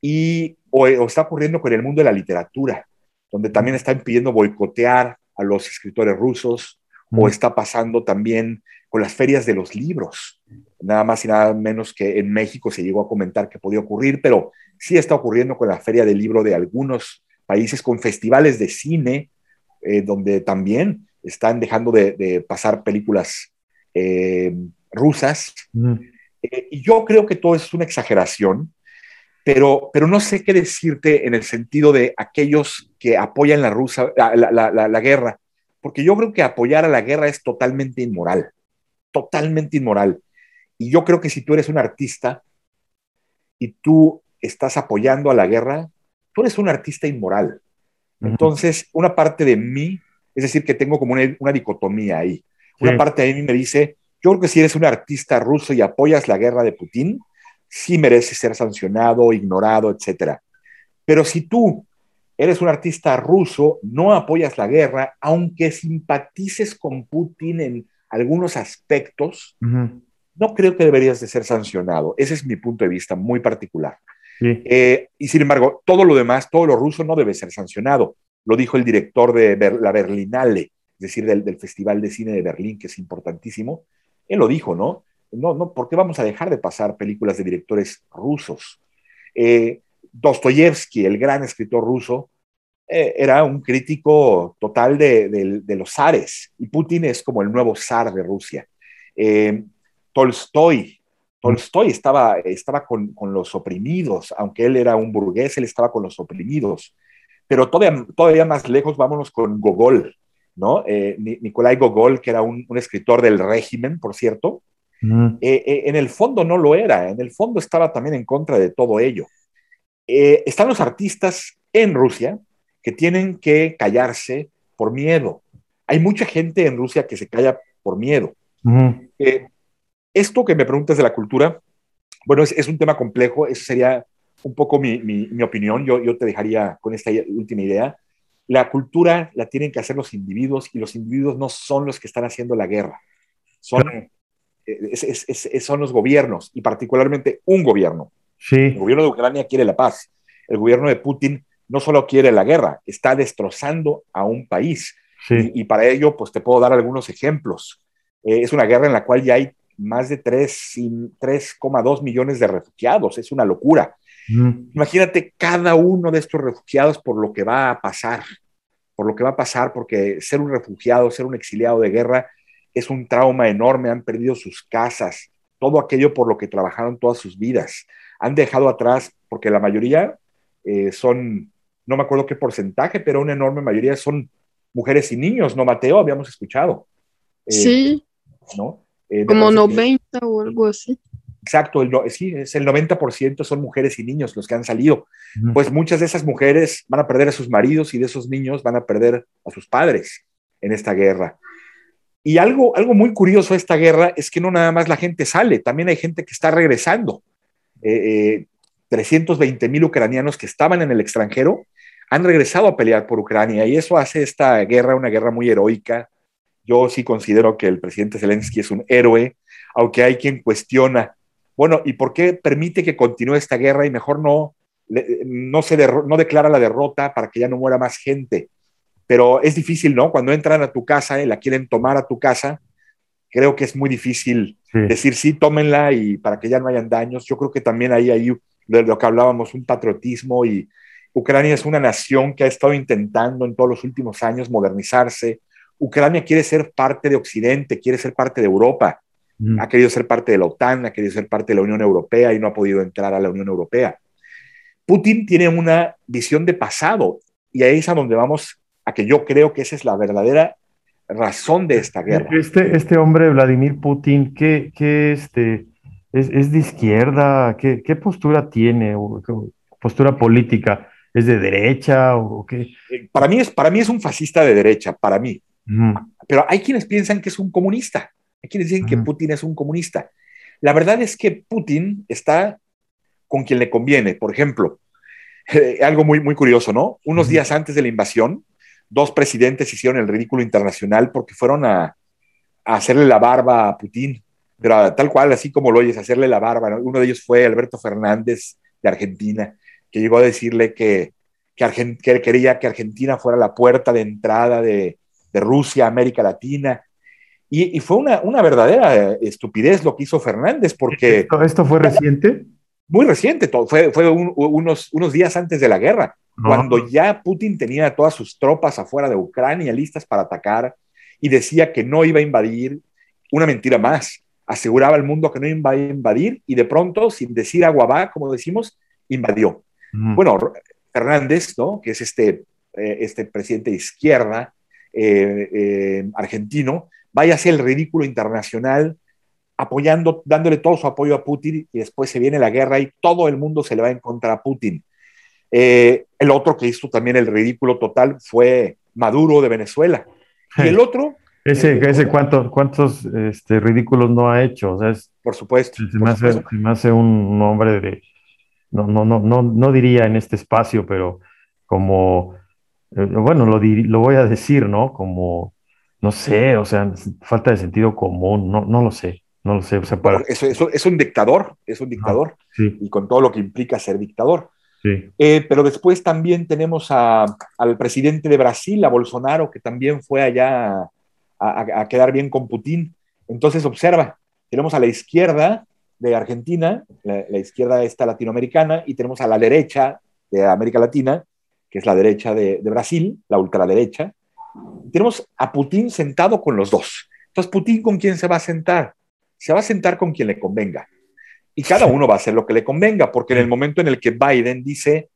Speaker 2: y o, o está ocurriendo con el mundo de la literatura donde también están pidiendo boicotear a los escritores rusos, o está pasando también con las ferias de los libros. Nada más y nada menos que en México se llegó a comentar que podía ocurrir, pero sí está ocurriendo con la feria del libro de algunos países, con festivales de cine, eh, donde también están dejando de, pasar películas eh, rusas. Eh, y yo creo que todo es una exageración pero, pero no sé qué decirte en el sentido de aquellos que apoyan la, rusa, la, guerra, porque yo creo que apoyar a la guerra es totalmente inmoral, totalmente inmoral. Y yo creo que si tú eres un artista y tú estás apoyando a la guerra, tú eres un artista inmoral. Entonces, una parte de mí, es decir, que tengo como una, dicotomía ahí. Una parte de mí me dice, yo creo que si eres un artista ruso y apoyas la guerra de Putin, sí merece ser sancionado, ignorado, etc. Pero si tú eres un artista ruso, no apoyas la guerra, aunque simpatices con Putin en algunos aspectos, no creo que deberías de ser sancionado. Ese es mi punto de vista muy particular. Eh, y sin embargo, todo lo demás, todo lo ruso no debe ser sancionado. Lo dijo el director de la Berlinale, es decir, del, Festival de Cine de Berlín, que es importantísimo. Él lo dijo, ¿no? No, no, ¿por qué vamos a dejar de pasar películas de directores rusos? Eh, Dostoyevsky, el gran escritor ruso, eh, era un crítico total de, los zares, y Putin es como el nuevo zar de Rusia. Eh, Tolstoy, Tolstoy estaba, estaba con, los oprimidos, aunque él era un burgués, él estaba con los oprimidos. Pero todavía, todavía más lejos, vámonos con Gogol, ¿no? Nikolai Gogol, que era un, un, escritor del régimen, por cierto, eh, eh, en el fondo no lo era, en el fondo estaba también en contra de todo ello. Eh, están los artistas en Rusia que tienen que callarse por miedo. Hay mucha gente en Rusia que se calla por miedo. esto que me preguntas de la cultura, bueno, es, un tema complejo, eso sería un poco mi, mi, opinión, yo, yo te dejaría con esta última idea. La cultura la tienen que hacer los individuos y los individuos no son los que están haciendo la guerra, son son los gobiernos y particularmente un gobierno.
Speaker 1: Sí.
Speaker 2: El gobierno de Ucrania quiere la paz. El gobierno de Putin no solo quiere la guerra, está destrozando a un país. Y, para ello, pues te puedo dar algunos ejemplos. Eh, es una guerra en la cual ya hay más de 3,2 millones de refugiados. Es una locura. Imagínate cada uno de estos refugiados por lo que va a pasar, por lo que va a pasar, porque ser un refugiado, ser un exiliado de guerra, es un trauma enorme, han perdido sus casas, todo aquello por lo que trabajaron todas sus vidas. Han dejado atrás, porque la mayoría eh, son, no me acuerdo qué porcentaje, pero una enorme mayoría son mujeres y niños, ¿no, Mateo? Habíamos escuchado.
Speaker 3: Eh, sí.
Speaker 2: ¿no?
Speaker 3: Eh, Como 90 o algo así.
Speaker 2: Exacto, el, sí, es el 90% son mujeres y niños los que han salido. Pues muchas de esas mujeres van a perder a sus maridos y de esos niños van a perder a sus padres en esta guerra. Y algo, algo muy curioso de esta guerra es que no nada más la gente sale, también hay gente que está regresando. 320 eh, eh, mil ucranianos que estaban en el extranjero han regresado a pelear por Ucrania y eso hace esta guerra una guerra muy heroica. Yo sí considero que el presidente Zelensky es un héroe, aunque hay quien cuestiona, bueno, ¿y por qué permite que continúe esta guerra y mejor no, no, se no declara la derrota para que ya no muera más gente? pero es difícil, ¿no? Cuando entran a tu casa y la quieren tomar a tu casa, creo que es muy difícil decir sí, tómenla y para que ya no hayan daños. Yo creo que también ahí hay de lo que hablábamos, un patriotismo y, Ucrania es una nación que ha estado intentando en todos los últimos años modernizarse. Ucrania quiere ser parte de Occidente, quiere ser parte de Europa. Ha querido ser parte de la OTAN, ha querido ser parte de la Unión Europea y no ha podido entrar a la Unión Europea. Putin tiene una visión de pasado y ahí es a donde vamos a que yo creo que esa es la verdadera razón de esta guerra.
Speaker 1: Este, este hombre, Vladimir Putin, ¿qué, qué este, es, es, de izquierda? ¿Qué, qué postura tiene? ¿Postura política? ¿Es de derecha o qué?
Speaker 2: Eh, para mí es, para mí es un fascista de derecha, para mí. Pero hay quienes piensan que es un comunista. Hay quienes dicen que Putin es un comunista. La verdad es que Putin está con quien le conviene. Por ejemplo, eh, algo muy, muy curioso, ¿no? Unos días antes de la invasión, dos presidentes hicieron el ridículo internacional porque fueron a, hacerle la barba a Putin, pero tal cual, así como lo oyes, hacerle la barba. Uno de ellos fue Alberto Fernández de Argentina, que llegó a decirle que, que, quería que Argentina fuera la puerta de entrada de, Rusia a América Latina. Y, fue una, una, verdadera estupidez lo que hizo Fernández, porque...
Speaker 1: ¿Esto, fue reciente?
Speaker 2: Muy reciente, fue, fue unos, unos días antes de la guerra, cuando ya Putin tenía todas sus tropas afuera de Ucrania listas para atacar y decía que no iba a invadir, una mentira más, aseguraba al mundo que no iba a invadir y de pronto, sin decir aguabá, como decimos, invadió. Bueno, Fernández, ¿no? que es este, eh, este presidente de izquierda eh, eh, argentino, vaya a el ridículo internacional apoyando, dándole todo su apoyo a Putin y después se viene la guerra y todo el mundo se le va en contra a Putin. el otro que hizo también el ridículo total fue Maduro de Venezuela. Y el otro...
Speaker 1: Ese, ese cuántos, cuántos este, ridículos no ha hecho. O sea,
Speaker 2: por supuesto.
Speaker 1: Se, me, Hace, un hombre de, no, no, no, no, no diría en este espacio, pero como, eh, bueno, lo, lo voy a decir, ¿no? Como, no sé, o sea, falta de sentido común, no, no lo sé, no lo sé. O sea,
Speaker 2: para... eso, eso, es un dictador, es un dictador, y con todo lo que implica ser dictador.
Speaker 1: Sí.
Speaker 2: Eh, pero después también tenemos a, al presidente de Brasil, a Bolsonaro, que también fue allá a, a, a, quedar bien con Putin. Entonces, observa, tenemos a la izquierda de Argentina, la, izquierda esta latinoamericana, y tenemos a la derecha de América Latina, que es la derecha de, Brasil, la ultraderecha. Tenemos a Putin sentado con los dos. Entonces, Putin con quién se va a sentar? Se va a sentar con quien le convenga. Y cada uno va a hacer lo que le convenga, porque en el momento en el que Biden dice,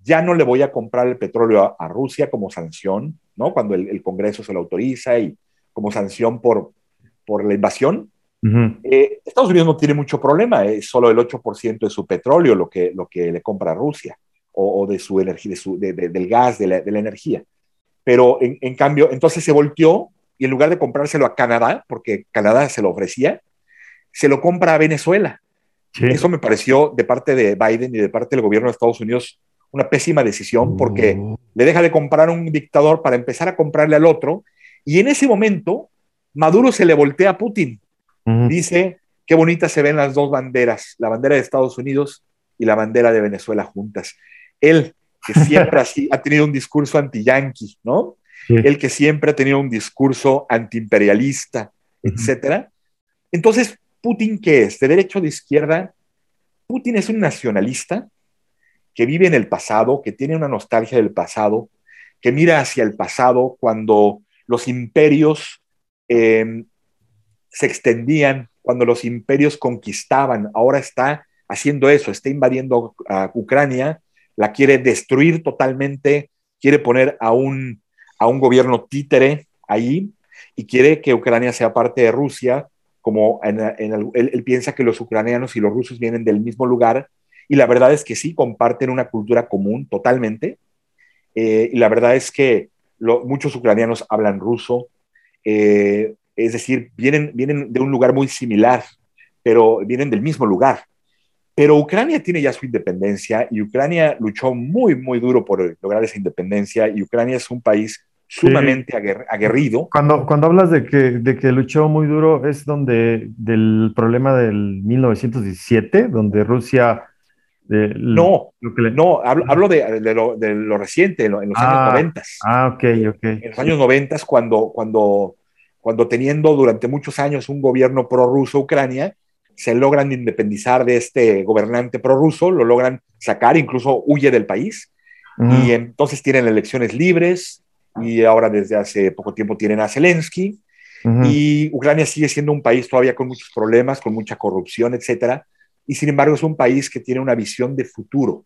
Speaker 2: ya no le voy a comprar el petróleo a, Rusia como sanción, ¿no? Cuando el, Congreso se lo autoriza y como sanción por, por la invasión, eh, Estados Unidos no tiene mucho problema, es solo el 8% de su petróleo lo que, lo que le compra a Rusia o, de su energía, de su, del gas, de la, de la, energía. Pero en, en, cambio, entonces se volteó y en lugar de comprárselo a Canadá, porque Canadá se lo ofrecía, se lo compra a Venezuela. Eso me pareció de parte de Biden y de parte del gobierno de Estados Unidos una pésima decisión porque mm. le deja de comprar a un dictador para empezar a comprarle al otro. Y en ese momento, Maduro se le voltea a Putin Dice, qué bonitas se ven las dos banderas, la bandera de Estados Unidos y la bandera de Venezuela juntas. Él, que siempre así, ha tenido un discurso anti-yanqui, ¿no? Él que siempre ha tenido un discurso antiimperialista, etcétera. Entonces, ¿Putin qué es? ¿De derecho o de izquierda? Putin es un nacionalista que vive en el pasado, que tiene una nostalgia del pasado, que mira hacia el pasado cuando los imperios eh, se extendían, cuando los imperios conquistaban, ahora está haciendo eso, está invadiendo a Ucrania, la quiere destruir totalmente, quiere poner a un, a un gobierno títere ahí y quiere que Ucrania sea parte de Rusia, como él, piensa que los ucranianos y los rusos vienen del mismo lugar, y la verdad es que sí, comparten una cultura común totalmente, eh, y la verdad es que muchos ucranianos hablan ruso, eh, es decir, vienen, vienen de un lugar muy similar, pero vienen del mismo lugar. Pero Ucrania tiene ya su independencia y Ucrania luchó muy, muy duro por lograr esa independencia y Ucrania es un país sumamente aguerrido.
Speaker 1: Cuando, cuando hablas de que, de que luchó muy duro, es donde del problema del 1917, donde Rusia...
Speaker 2: no, no, hablo, de, de, lo, de, lo, reciente, en los años 90.
Speaker 1: Ah, ah, ok, ok.
Speaker 2: En los años 90, cuando, cuando cuando teniendo durante muchos años un gobierno prorruso Ucrania, se logran independizar de este gobernante prorruso, lo logran sacar, incluso huye del país. Y entonces tienen elecciones libres y ahora desde hace poco tiempo tienen a Zelensky. Y Ucrania sigue siendo un país todavía con muchos problemas, con mucha corrupción, etcétera. Y sin embargo es un país que tiene una visión de futuro.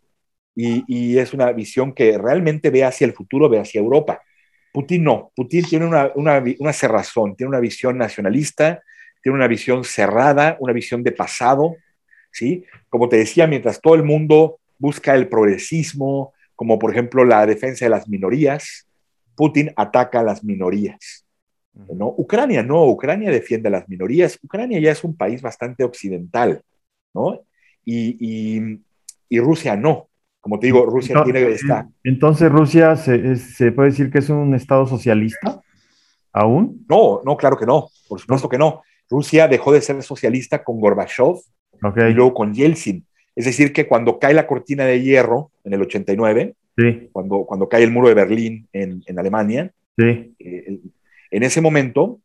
Speaker 2: Y, y, es una visión que realmente ve hacia el futuro, ve hacia Europa. Putin no. Putin tiene una, una, una cerrazón, tiene una visión nacionalista, tiene una visión cerrada, una visión de pasado, ¿sí? Como te decía, mientras todo el mundo busca el progresismo, como por ejemplo la defensa de las minorías, Putin ataca a las minorías. ¿no? Ucrania no, Ucrania defiende a las minorías. Ucrania ya es un país bastante occidental, ¿no? Y, y, Rusia no. Como te digo, Rusia tiene esta...
Speaker 1: Entonces, ¿Rusia se, se, puede decir que es un Estado socialista aún?
Speaker 2: No, no, claro que no, por supuesto que no. Rusia dejó de ser socialista con Gorbachev y luego con Yeltsin. Es decir, que cuando cae la cortina de hierro en el 89, cuando, cuando cae el muro de Berlín en, en Alemania,
Speaker 1: eh,
Speaker 2: en ese momento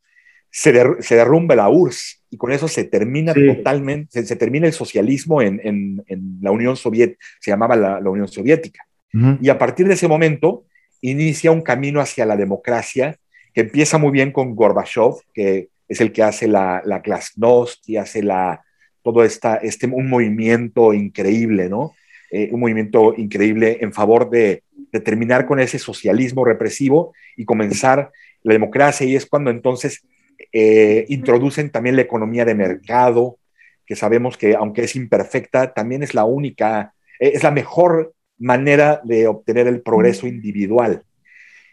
Speaker 2: se, se, derrumba la URSS y con eso se termina totalmente, se, termina el socialismo en, en, en, la Unión Soviética, se llamaba la, la Unión Soviética. Y a partir de ese momento inicia un camino hacia la democracia que empieza muy bien con Gorbachev, que es el que hace la, la Glasnost y hace la, todo esta, este, un movimiento increíble, ¿no? Eh, un movimiento increíble en favor de, de, terminar con ese socialismo represivo y comenzar la democracia y es cuando entonces eh, introducen también la economía de mercado, que sabemos que aunque es imperfecta, también es la única, eh, es la mejor manera de obtener el progreso individual.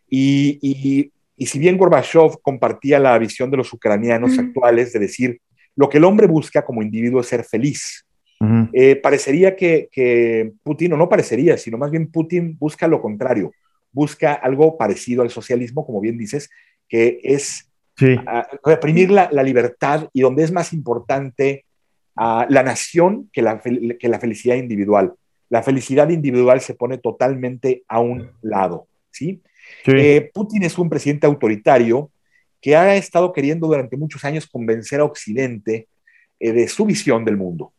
Speaker 2: Y, y, y si bien Gorbachev compartía la visión de los ucranianos actuales de decir, lo que el hombre busca como individuo es ser feliz. Eh, parecería que, Putin, o no parecería, sino más bien Putin busca lo contrario, busca algo parecido al socialismo, como bien dices, que es reprimir la, libertad y donde es más importante la nación que la, que la felicidad individual. La felicidad individual se pone totalmente a un lado, ¿sí? Eh, Putin es un presidente autoritario que ha estado queriendo durante muchos años convencer a Occidente eh, de su visión del mundo.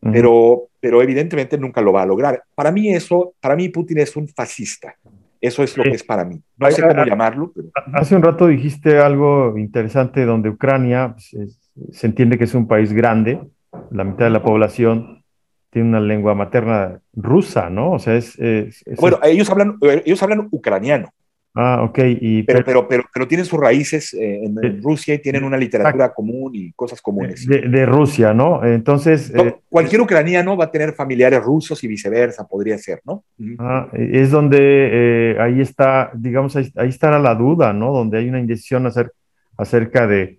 Speaker 2: pero, pero evidentemente nunca lo va a lograr. Para mí eso, para mí Putin es un fascista. Eso es lo que es para mí. No sé cómo llamarlo.
Speaker 1: Hace un rato dijiste algo interesante donde Ucrania pues, se entiende que es un país grande, la mitad de la población tiene una lengua materna rusa, ¿no? O sea, es...
Speaker 2: bueno, ellos hablan, ellos hablan ucraniano.
Speaker 1: Ah, ok. Y,
Speaker 2: pero, pero, pero, pero, tienen sus raíces eh, en, Rusia y tienen una literatura común y cosas comunes.
Speaker 1: De, Rusia, ¿no? Entonces...
Speaker 2: Eh, cualquier ucraniano va a tener familiares rusos y viceversa, podría ser, ¿no?
Speaker 1: Ah, es donde eh, ahí está, digamos, ahí, estará la duda, ¿no? Donde hay una indecisión acerca de,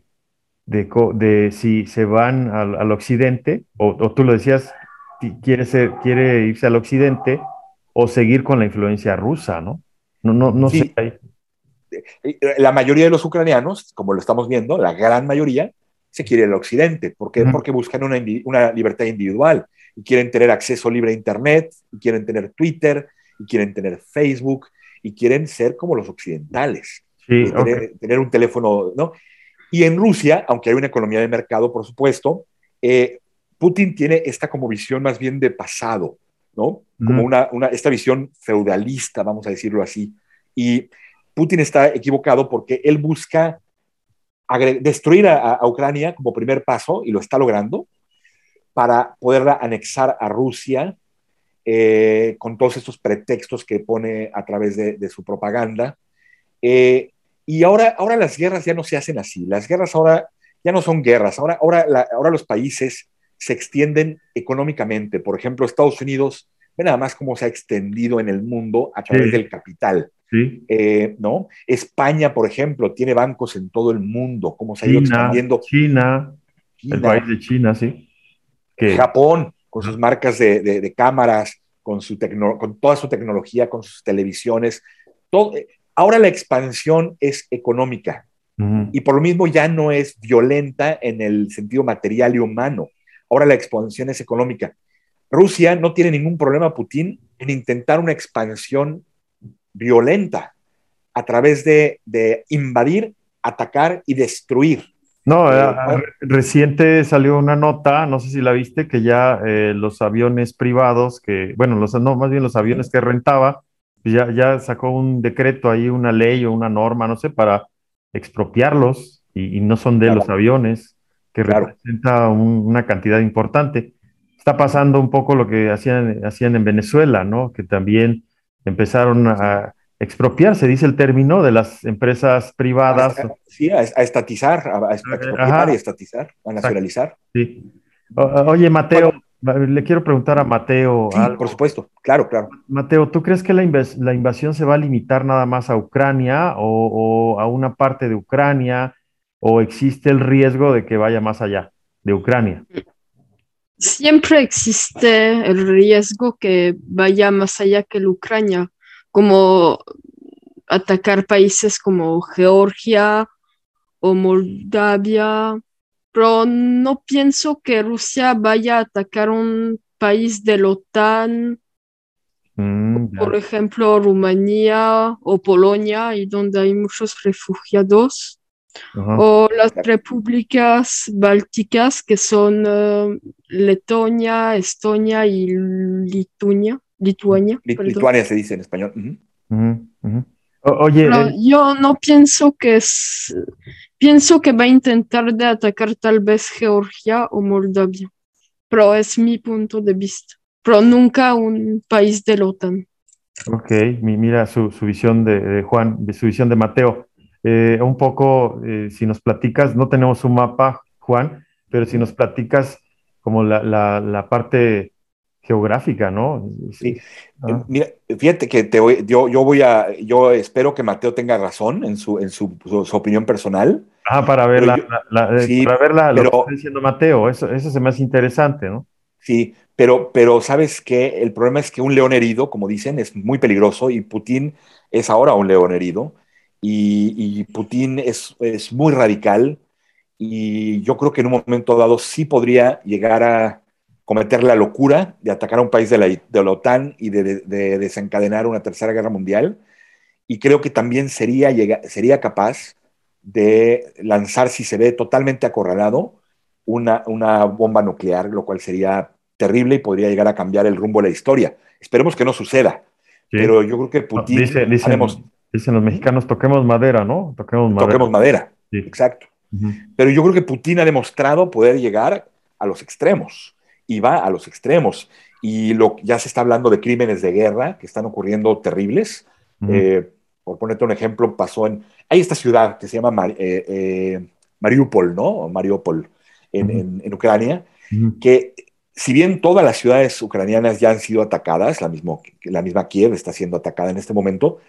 Speaker 1: de, de, si se van al, occidente, o, tú lo decías, quiere, ser, quiere irse al occidente o seguir con la influencia rusa, ¿no? No, no, no sé.
Speaker 2: La mayoría de los ucranianos, como lo estamos viendo, la gran mayoría, se quiere al occidente. ¿Por qué? Porque buscan una, una, libertad individual y quieren tener acceso libre a Internet, y quieren tener Twitter, y quieren tener Facebook, y quieren ser como los occidentales.
Speaker 1: Sí,
Speaker 2: tener, un teléfono, ¿no? Y en Rusia, aunque hay una economía de mercado, por supuesto, eh, Putin tiene esta como visión más bien de pasado. ¿No? Como una, esta visión feudalista, vamos a decirlo así. Y Putin está equivocado porque él busca destruir a, Ucrania como primer paso, y lo está logrando, para poderla anexar a Rusia eh, con todos estos pretextos que pone a través de, su propaganda. Eh, y ahora, ahora las guerras ya no se hacen así. Las guerras ahora ya no son guerras. Ahora, ahora, ahora los países se extienden económicamente. Por ejemplo, Estados Unidos, ve nada más cómo se ha extendido en el mundo a través del capital. Eh, ¿no? España, por ejemplo, tiene bancos en todo el mundo, cómo se ha ido extendiendo.
Speaker 1: China, el país de China, sí.
Speaker 2: Japón, con sus marcas de, cámaras, con, su con toda su tecnología, con sus televisiones. Todo, ahora la expansión es económica y por lo mismo ya no es violenta en el sentido material y humano. Ahora la expansión es económica. Rusia no tiene ningún problema, Putin, en intentar una expansión violenta a través de, invadir, atacar y destruir.
Speaker 1: No, eh, reciente salió una nota, no sé si la viste, que ya eh, los aviones privados, que, bueno, los, no, más bien los aviones que rentaba, ya, ya sacó un decreto ahí, una ley o una norma, no sé, para expropiarlos y, no son de los aviones, que representa una cantidad importante. Está pasando un poco lo que hacían, hacían en Venezuela, ¿no? Que también empezaron a expropiarse, dice el término, de las empresas privadas.
Speaker 2: sí, a, estatizar, a, expropiar y estatizar, a nacionalizar.
Speaker 1: Sí. oye, Mateo, le quiero preguntar a Mateo.
Speaker 2: Sí, por supuesto, claro, claro.
Speaker 1: Mateo, ¿tú crees que la, invasión se va a limitar nada más a Ucrania o, a una parte de Ucrania o existe el riesgo de que vaya más allá de Ucrania?
Speaker 3: Siempre existe el riesgo que vaya más allá que la Ucrania, como atacar países como Georgia o Moldavia pero no pienso que Rusia vaya a atacar un país de la OTAN, mm, por ejemplo, Rumanía o Polonia, y donde hay muchos refugiados, o las repúblicas bálticas que son eh, Letonia, Estonia y Lituania. Lituania,
Speaker 2: Lituania se dice en español.
Speaker 3: oye, eh, yo no pienso que es Pienso que va a intentar de atacar tal vez Georgia o Moldavia, pero es mi punto de vista, pero nunca un país de la OTAN.
Speaker 1: Ok, mira su, visión de, Juan, de su visión de Mateo. Eh, un poco, eh, si nos platicas, no tenemos un mapa, Juan, pero si nos platicas como la, la parte geográfica, ¿no?
Speaker 2: Sí. Ah. Mira, fíjate que te yo, yo voy a, yo espero que Mateo tenga razón en su, en su, opinión personal.
Speaker 1: Ah, para ver, la, eh, para ver lo que está diciendo Mateo, eso, eso se me hace interesante, ¿no?
Speaker 2: Sí, pero, pero sabes que el problema es que un león herido, como dicen, es muy peligroso y Putin es ahora un león herido y, y Putin es, es muy radical y yo creo que en un momento dado sí podría llegar a cometer la locura de atacar a un país de la, de la OTAN y de, desencadenar una tercera guerra mundial. Y creo que también sería, sería capaz de lanzar, si se ve totalmente acorralado, una, una bomba nuclear, lo cual sería terrible y podría llegar a cambiar el rumbo de la historia. Esperemos que no suceda. Pero yo creo que Putin...
Speaker 1: dicen, los mexicanos, toquemos madera, ¿no?
Speaker 2: Toquemos madera. Toquemos madera, exacto. Pero yo creo que Putin ha demostrado poder llegar a los extremos y va a los extremos. Y lo, ya se está hablando de crímenes de guerra que están ocurriendo terribles. Eh, por ponerte un ejemplo, pasó en... Hay esta ciudad que se llama eh, eh, Mariupol, ¿no? Mariupol, en, en, Ucrania, que si bien todas las ciudades ucranianas ya han sido atacadas, la, mismo, la misma Kiev está siendo atacada en este momento,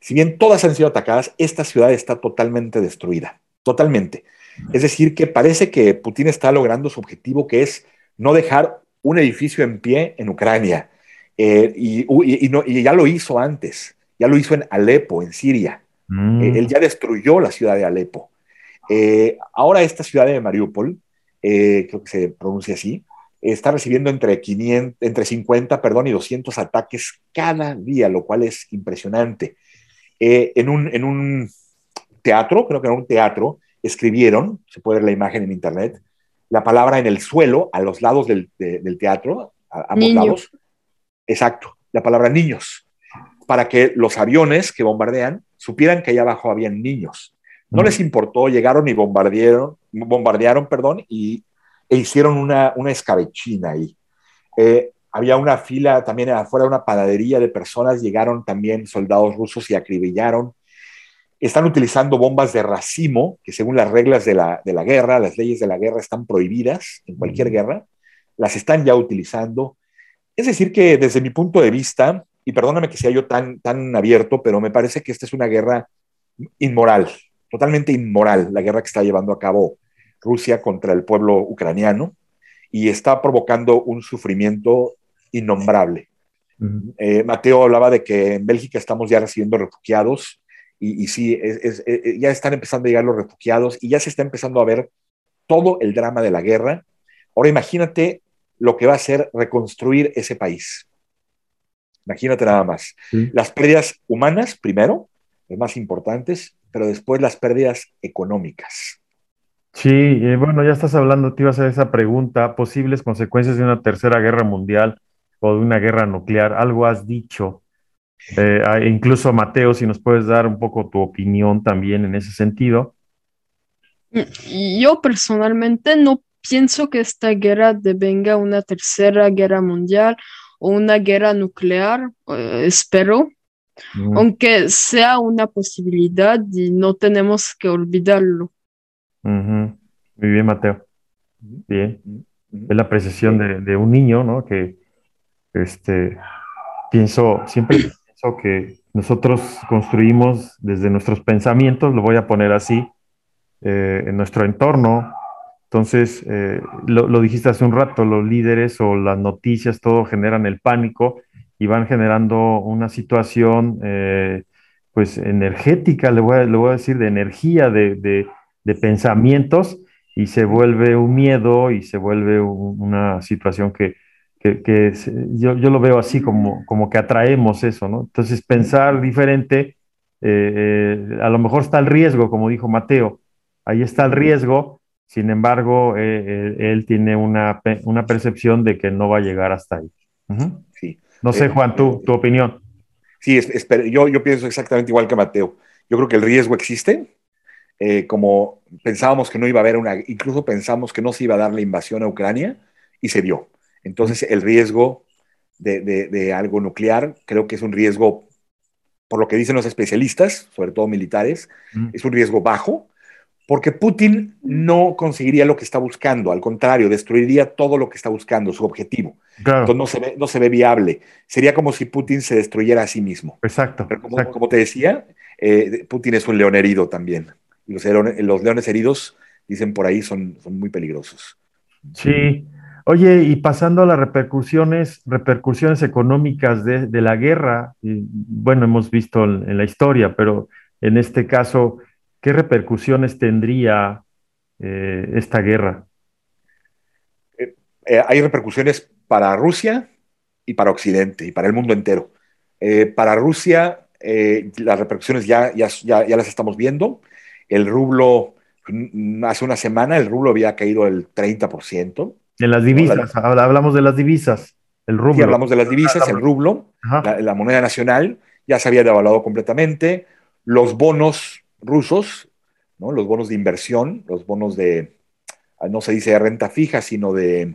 Speaker 2: si bien todas han sido atacadas, esta ciudad está totalmente destruida, totalmente. Es decir, que parece que Putin está logrando su objetivo, que es no dejar un edificio en pie en Ucrania. Eh, y, ya lo hizo antes, ya lo hizo en Alepo, en Siria. Mm. Eh, él ya destruyó la ciudad de Alepo. Eh, ahora esta ciudad de Mariupol, creo que se pronuncia así, está recibiendo entre, 500, entre 50 perdón, y 200 ataques cada día, lo cual es impresionante. En, un, en un teatro, creo que en un teatro, escribieron, se puede ver la imagen en internet, la palabra en el suelo, a los lados del, teatro, a, ambos lados. Exacto, la palabra niños, para que los aviones que bombardean supieran que allá abajo habían niños. No les importó, llegaron y bombardearon, bombardearon perdón, y, e hicieron una, una escabechina ahí. Eh, había una fila también afuera de una panadería de personas, llegaron también soldados rusos y acribillaron están utilizando bombas de racimo, que según las reglas de la, guerra, las leyes de la guerra están prohibidas en cualquier guerra, las están ya utilizando. Es decir, que desde mi punto de vista, y perdóname que sea yo tan, tan abierto, pero me parece que esta es una guerra inmoral, totalmente inmoral, la guerra que está llevando a cabo Rusia contra el pueblo ucraniano y está provocando un sufrimiento innombrable. Eh, Mateo hablaba de que en Bélgica estamos ya recibiendo refugiados y, sí, eh, ya están empezando a llegar los refugiados y ya se está empezando a ver todo el drama de la guerra. Ahora imagínate lo que va a ser reconstruir ese país. Imagínate nada más. Las pérdidas humanas, primero, las más importantes, pero después las pérdidas económicas.
Speaker 1: Sí, eh, bueno, ya estás hablando, te iba a hacer esa pregunta, posibles consecuencias de una tercera guerra mundial o de una guerra nuclear, algo has dicho. Eh, incluso Mateo, si nos puedes dar un poco tu opinión también en ese sentido.
Speaker 3: Yo personalmente no pienso que esta guerra devenga una tercera guerra mundial o una guerra nuclear, eh, espero, aunque sea una posibilidad y no tenemos que olvidarlo.
Speaker 1: Muy bien, Mateo. Bien. Es la apreciación de, de, un niño, ¿no? Que este, pienso, siempre pienso que nosotros construimos desde nuestros pensamientos, lo voy a poner así, eh, en nuestro entorno. Entonces, eh, lo, lo, dijiste hace un rato, los líderes o las noticias, todo generan el pánico y van generando una situación, eh, pues, energética, le voy, a, le voy, a, decir, de energía, de, de, de, pensamientos, y se vuelve un miedo y se vuelve un, una situación que, que, que yo, yo, lo veo así como, como que atraemos eso, ¿no? Entonces, pensar diferente, a lo mejor está el riesgo, como dijo Mateo, ahí está el riesgo, sin embargo, eh, él, tiene una, una, percepción de que no va a llegar hasta ahí. Uh -huh. sí. No sé, Juan, tu, tu opinión.
Speaker 2: Sí, yo, yo pienso exactamente igual que Mateo. Yo creo que el riesgo existe, eh, como pensábamos que no iba a haber una, incluso pensamos que no se iba a dar la invasión a Ucrania y se dio. Entonces, el riesgo de, de, de algo nuclear creo que es un riesgo, por lo que dicen los especialistas, sobre todo militares, mm. es un riesgo bajo, porque Putin no conseguiría lo que está buscando, al contrario, destruiría todo lo que está buscando, su objetivo. Claro. Entonces no se, ve, no se ve viable. Sería como si Putin se destruyera a sí mismo.
Speaker 1: Exacto.
Speaker 2: Pero como,
Speaker 1: exacto.
Speaker 2: como te decía, eh, Putin es un león herido también. Los, los, leones heridos, dicen por ahí, son, son muy peligrosos.
Speaker 1: Sí. Oye, y pasando a las repercusiones, repercusiones económicas de, la guerra, bueno, hemos visto en, la historia, pero en este caso, ¿qué repercusiones tendría eh, esta guerra?
Speaker 2: Eh, eh, hay repercusiones para Rusia y para Occidente y para el mundo entero. Para Rusia, las repercusiones ya, ya, ya, ya, las estamos viendo. El rublo, hace una semana, el rublo había caído el 30%.
Speaker 1: En las divisas, ¿no? hablamos de las divisas, el rublo.
Speaker 2: Sí, hablamos de las divisas, el rublo, la, la moneda nacional ya se había devaluado completamente. Los bonos rusos, ¿no? los bonos de inversión, los bonos de, ah, no se dice de renta fija, sino de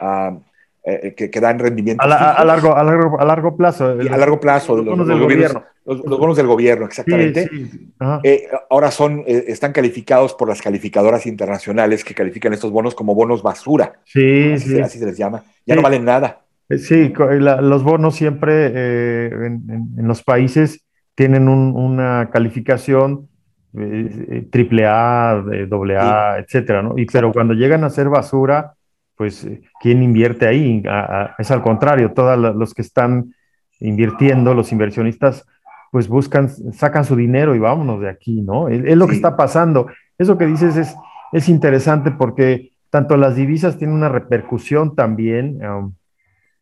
Speaker 2: uh, eh, que, que, dan rendimiento.
Speaker 1: A, la, a, largo, a, largo, a largo plazo.
Speaker 2: El, a largo plazo.
Speaker 1: Los, los bonos del gobierno.
Speaker 2: Los, los, bonos del gobierno, exactamente.
Speaker 1: Sí, sí.
Speaker 2: Eh, ahora son, eh, están calificados por las calificadoras internacionales que califican estos bonos como bonos basura.
Speaker 1: Sí,
Speaker 2: así,
Speaker 1: sí.
Speaker 2: así se les llama. Ya no valen nada.
Speaker 1: Sí, la, los bonos siempre en, en, en, los países tienen un, una calificación triple A, doble A, etcétera, ¿no? Y, pero cuando llegan a ser basura, pues, ¿quién invierte ahí? A, a, es al contrario, todos los que están invirtiendo, los inversionistas, pues buscan, sacan su dinero y vámonos de aquí, ¿no? Es, es lo sí. que está pasando. Eso que dices es, es interesante porque tanto las divisas tienen una repercusión también, um,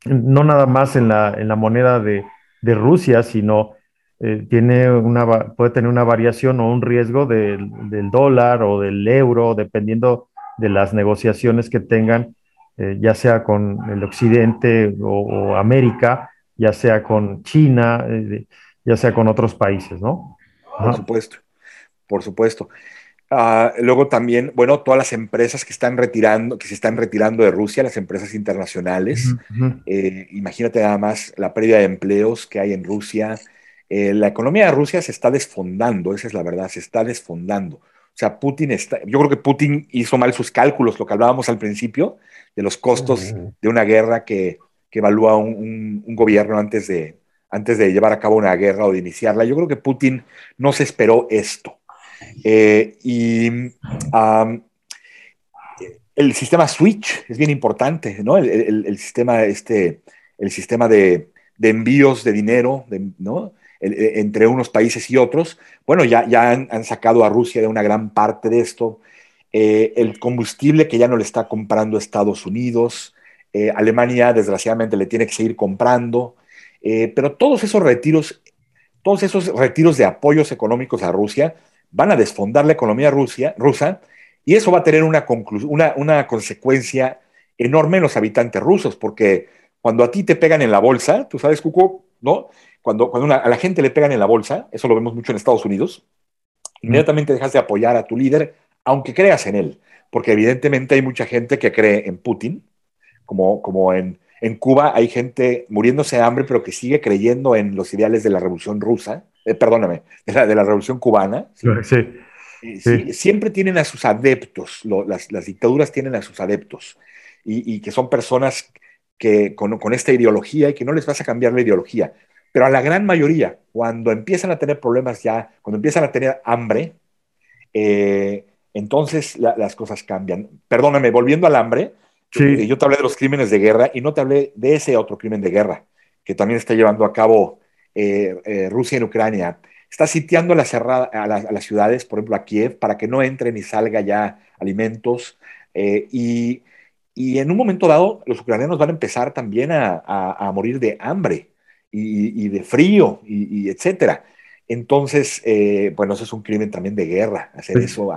Speaker 1: no nada más en la, en la moneda de, de Rusia, sino eh, tiene una, puede tener una variación o un riesgo del, del, dólar o del euro, dependiendo de las negociaciones que tengan, eh, ya sea con el occidente o, o, América, ya sea con China, eh, ya sea con otros países, ¿no?
Speaker 2: Ajá. Por supuesto, por supuesto. Uh, luego también, bueno, todas las empresas que están retirando, que se están retirando de Rusia, las empresas internacionales. Uh -huh. eh, imagínate nada más la pérdida de empleos que hay en Rusia. Eh, la economía de Rusia se está desfondando, esa es la verdad, se está desfondando. O sea, Putin está, yo creo que Putin hizo mal sus cálculos, lo que hablábamos al principio, de los costos uh -huh. de una guerra que, que evalúa un, un, un, gobierno antes de, antes de llevar a cabo una guerra o de iniciarla. Yo creo que Putin no se esperó esto. Eh, y um, el sistema Switch es bien importante, ¿no? El, el, el sistema, este, el sistema de, de, envíos de dinero, de, ¿no? Entre unos países y otros. Bueno, ya, ya han, sacado a Rusia de una gran parte de esto. Eh, el combustible que ya no le está comprando Estados Unidos. Eh, Alemania, desgraciadamente, le tiene que seguir comprando. Eh, pero todos esos retiros, todos esos retiros de apoyos económicos a Rusia van a desfondar la economía rusa y eso va a tener una, una, una, consecuencia enorme en los habitantes rusos, porque cuando a ti te pegan en la bolsa, tú sabes, Cuco, ¿no? Cuando, cuando a la gente le pegan en la bolsa, eso lo vemos mucho en Estados Unidos, inmediatamente dejas de apoyar a tu líder, aunque creas en él, porque evidentemente hay mucha gente que cree en Putin, como, como en, en Cuba hay gente muriéndose de hambre, pero que sigue creyendo en los ideales de la revolución rusa, eh, perdóname, de la, de la revolución cubana. Sí. siempre tienen a sus adeptos, las, las, dictaduras tienen a sus adeptos, y, y que son personas que con, con, esta ideología y que no les vas a cambiar la ideología. Pero a la gran mayoría, cuando empiezan a tener problemas ya, cuando empiezan a tener hambre, eh, entonces las cosas cambian. Perdóname, volviendo al hambre, sí. yo te hablé de los crímenes de guerra y no te hablé de ese otro crimen de guerra que también está llevando a cabo eh, eh, Rusia en Ucrania. Está sitiando la cerrada, a, las ciudades, por ejemplo a Kiev, para que no entre ni salga ya alimentos. y, y, en un momento dado, los ucranianos van a empezar también a, a morir de hambre y, de frío y, etcétera. Entonces, eh, bueno, eso es un crimen también de guerra, hacer eso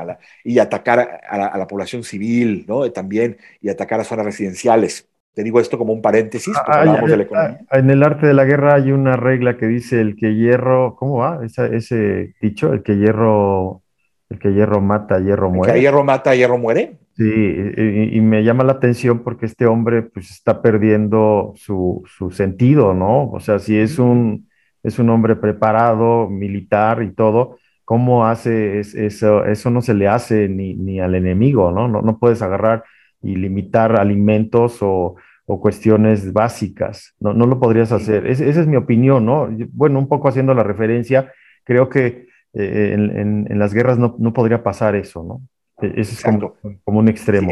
Speaker 2: y atacar a la, población civil, ¿no? También, y atacar a zonas residenciales. Te digo esto como un paréntesis,
Speaker 1: ah, hablamos de la economía. En el arte de la guerra hay una regla que dice el que hierro, ¿cómo va? ese dicho, el que hierro, el que hierro mata, hierro muere.
Speaker 2: El que hierro mata, hierro muere.
Speaker 1: Sí, y, me llama la atención porque este hombre pues está perdiendo su, su, sentido, ¿no? O sea, si es un, es un hombre preparado, militar y todo, ¿cómo hace eso? Eso no se le hace ni, ni al enemigo, ¿no? ¿no? ¿no? puedes agarrar y limitar alimentos o, o cuestiones básicas, no, no lo podrías hacer. esa es mi opinión, ¿no? Bueno, un poco haciendo la referencia, creo que eh, en, en, en, las guerras no, no podría pasar eso, ¿no? E-, ese es como, como, un extremo.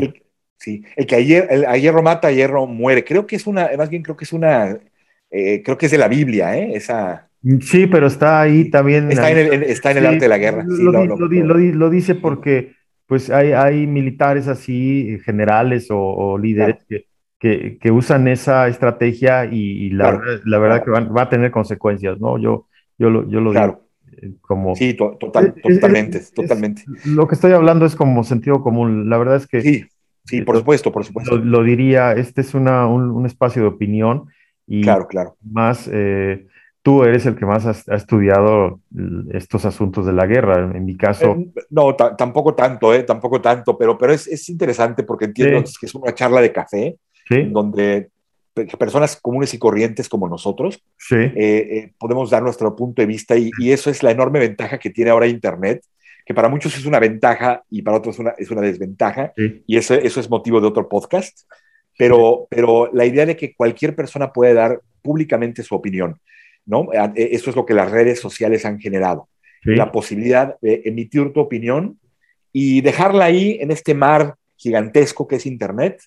Speaker 2: Sí, el, que ayer, el, a hierro mata, a hierro muere. Creo que es una, más bien creo que es una, eh, creo que es de la Biblia, ¿eh? Esa...
Speaker 1: Sí, pero está ahí también.
Speaker 2: Está en el, está en el arte de la guerra.
Speaker 1: Lo, lo, lo, lo, dice porque pues hay, hay militares así, generales o, o líderes claro. que, que, usan esa estrategia y, y la, claro, la, verdad claro. que van, va a tener consecuencias, ¿no? Yo, yo lo, yo lo digo como...
Speaker 2: Sí, to total, totalmente, es, totalmente.
Speaker 1: Es, lo que estoy hablando es como sentido común. La verdad es que...
Speaker 2: Sí, sí, por supuesto, por supuesto.
Speaker 1: Lo, lo diría, este es una, un, un, espacio de opinión y
Speaker 2: claro, claro.
Speaker 1: más... Eh, tú eres el que más has, ha estudiado estos asuntos de la guerra. En mi caso.
Speaker 2: Eh, no, tampoco tanto, eh, tampoco tanto, pero, pero es, es interesante porque entiendo sí. que es una charla de café, ¿Sí? donde personas comunes y corrientes como nosotros,
Speaker 1: sí.
Speaker 2: eh, eh, podemos dar nuestro punto de vista y, y, eso es la enorme ventaja que tiene ahora Internet, que para muchos es una ventaja y para otros una, es una desventaja sí. y eso, eso es motivo de otro podcast, pero, pero la idea de que cualquier persona puede dar públicamente su opinión, ¿no? Eh, eso es lo que las redes sociales han generado, la posibilidad de emitir tu opinión y dejarla ahí en este mar gigantesco que es Internet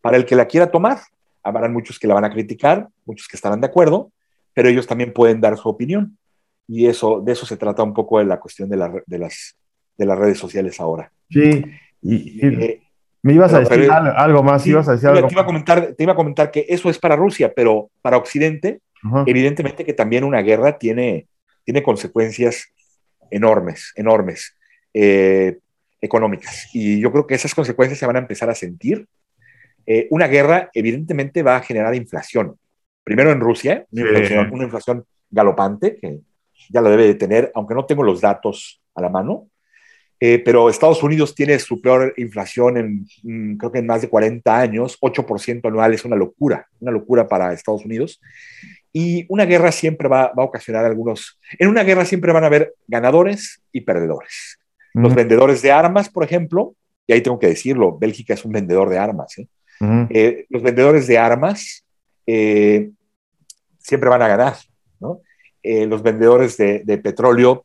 Speaker 2: para el que la quiera tomar habrán muchos que la van a criticar, muchos que estarán de acuerdo, pero ellos también pueden dar su opinión. Y eso, de eso se trata un poco de la cuestión de, la, de, las, de las redes sociales ahora.
Speaker 1: Sí, y, y eh, me ibas a decir pero, algo más,
Speaker 2: sí,
Speaker 1: ibas a decir algo
Speaker 2: te iba a, comentar, te iba a comentar que eso es para Rusia, pero para Occidente, uh -huh. evidentemente que también una guerra tiene, tiene consecuencias enormes, enormes, eh, económicas. Y yo creo que esas consecuencias se van a empezar a sentir eh, una guerra evidentemente va a generar inflación. Primero en Rusia, una, sí. inflación, una inflación galopante, que ya lo debe de tener, aunque no tengo los datos a la mano, eh, pero Estados Unidos tiene su peor inflación en, mm, creo que en más de 40 años, 8% anual es una locura, una locura para Estados Unidos. Y una guerra siempre va, va, a ocasionar algunos, en una guerra siempre van a haber ganadores y perdedores. Mm. Los vendedores de armas, por ejemplo, y ahí tengo que decirlo, Bélgica es un vendedor de armas, ¿eh? Uh -huh. eh, los vendedores de armas eh, siempre van a ganar, ¿no? Eh, los vendedores de, de, petróleo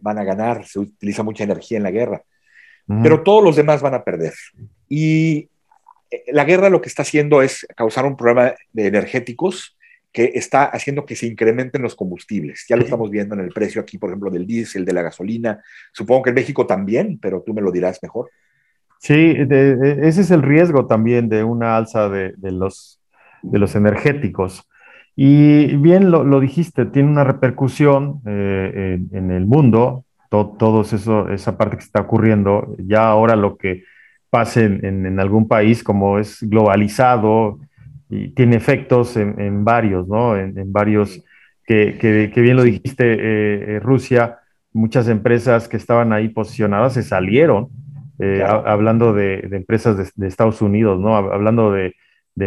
Speaker 2: van a ganar, se utiliza mucha energía en la guerra, uh -huh. pero todos los demás van a perder. Y eh, la guerra lo que está haciendo es causar un problema de energéticos que está haciendo que se incrementen los combustibles. Ya lo estamos viendo en el precio aquí, por ejemplo, del diésel, de la gasolina. Supongo que en México también, pero tú me lo dirás mejor.
Speaker 1: Sí, de, de, ese es el riesgo también de una alza de, de los, los energéticos. Y bien lo, lo dijiste, tiene una repercusión eh, en, en, el mundo, to, todo eso, esa parte que está ocurriendo, ya ahora lo que pase en, en algún país como es globalizado y tiene efectos en, en varios, ¿no? En, varios que, bien lo dijiste, eh, eh, Rusia, muchas empresas que estaban ahí posicionadas se salieron, eh, hablando de, empresas de, Estados Unidos, ¿no? Hablando de,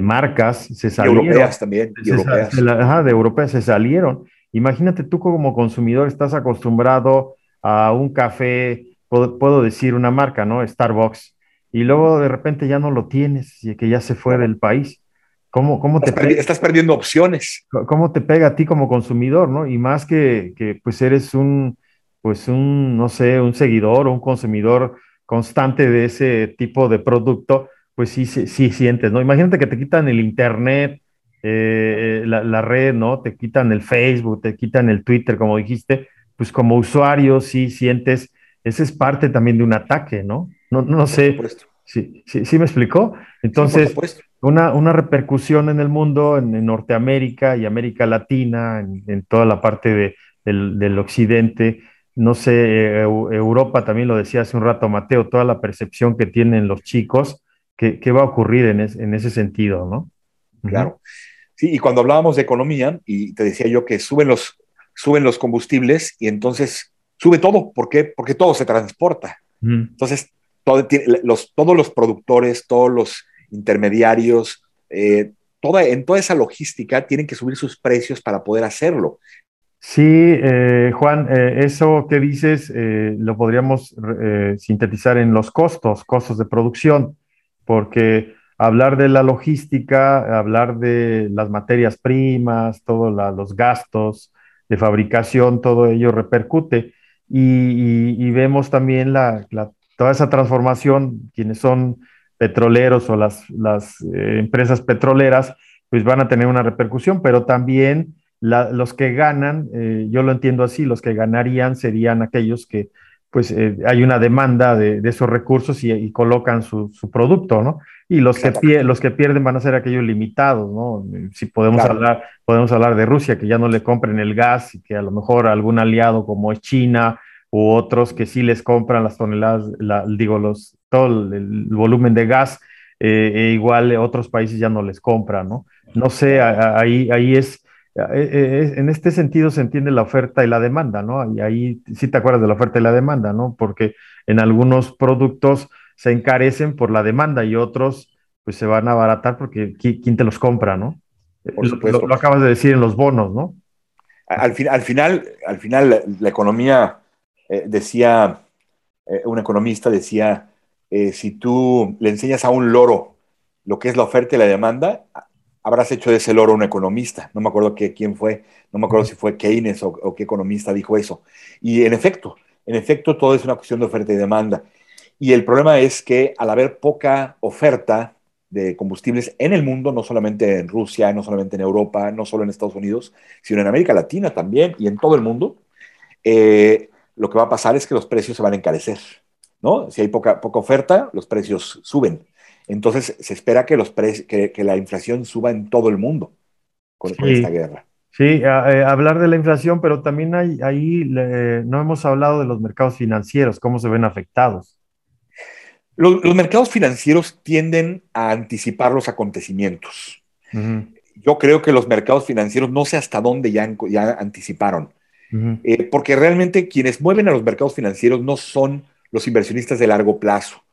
Speaker 1: marcas, se salieron.
Speaker 2: europeas también.
Speaker 1: europeas. ajá, de europeas se salieron. Imagínate tú como consumidor estás acostumbrado a un café, puedo, decir una marca, ¿no? Starbucks, y luego de repente ya no lo tienes y que ya se fue del país. ¿Cómo, cómo
Speaker 2: estás, te estás perdiendo opciones.
Speaker 1: ¿Cómo te pega a ti como consumidor, no? Y más que, que, pues eres un, pues un, no sé, un seguidor o un consumidor constante de ese tipo de producto, pues sí, sí, sientes, ¿no? Imagínate que te quitan el internet, eh, la, la, red, ¿no? Te quitan el Facebook, te quitan el Twitter, como dijiste, pues como usuario sí sientes, ese es parte también de un ataque, ¿no? No, no sé. Sí, sí, sí me explicó. Entonces, una, una, repercusión en el mundo, en, Norteamérica y América Latina, en, toda la parte de, del, occidente. No sé, Europa también lo decía hace un rato Mateo, toda la percepción que tienen los chicos, ¿qué, qué va a ocurrir en, en, ese sentido, no?
Speaker 2: Claro. Sí, y cuando hablábamos de economía, y te decía yo que suben los, suben los combustibles y entonces sube todo. ¿Por qué? Porque todo se transporta. Entonces, los, todos los productores, todos los intermediarios, eh, toda, en toda esa logística tienen que subir sus precios para poder hacerlo.
Speaker 1: Sí, eh, Juan, eh, eso que dices lo podríamos sintetizar en los costos, costos de producción, porque hablar de la logística, hablar de las materias primas, todos los gastos de fabricación, todo ello repercute. Y, vemos también la, toda esa transformación, quienes son petroleros o las, eh, empresas petroleras, pues van a tener una repercusión, pero también los que ganan, eh, yo lo entiendo así, los que ganarían serían aquellos que pues eh, hay una demanda de, esos recursos y, colocan su, su, producto, ¿no? Y los que, los que pierden van a ser aquellos limitados, ¿no? Si podemos, hablar, podemos hablar de Rusia, que ya no le compren el gas y que a lo mejor algún aliado como es China u otros que sí les compran las toneladas, digo, los, todo el, volumen de gas, eh, e igual otros países ya no les compran, ¿no? No sé, ahí, ahí es, eh, eh, en este sentido se entiende la oferta y la demanda, ¿no? Y ahí sí te acuerdas de la oferta y la demanda, ¿no? Porque en algunos productos se encarecen por la demanda y otros pues se van a abaratar porque ¿quién te los compra, ¿no? Por supuesto. Lo, acabas de decir en los bonos, ¿no?
Speaker 2: Al, al final, al final la economía eh, decía, eh, un economista decía, eh, si tú le enseñas a un loro lo que es la oferta y la demanda, habrás hecho de ese loro un economista. No me acuerdo quién fue, no me acuerdo si fue Keynes o, qué economista dijo eso. Y en efecto, en efecto, todo es una cuestión de oferta y demanda. Y el problema es que al haber poca oferta de combustibles en el mundo, no solamente en Rusia, no solamente en Europa, no solo en Estados Unidos, sino en América Latina también y en todo el mundo, eh, lo que va a pasar es que los precios se van a encarecer, ¿no? Si hay poca, poca oferta, los precios suben. Entonces se espera que, los que, que la inflación suba en todo el mundo con, esta guerra.
Speaker 1: Sí, eh, hablar de la inflación, pero también hay, ahí no hemos hablado de los mercados financieros, cómo se ven afectados.
Speaker 2: Los, mercados financieros tienden a anticipar los acontecimientos. Yo creo que los mercados financieros no sé hasta dónde ya, ya anticiparon. Eh, porque realmente quienes mueven a los mercados financieros no son los inversionistas de largo plazo,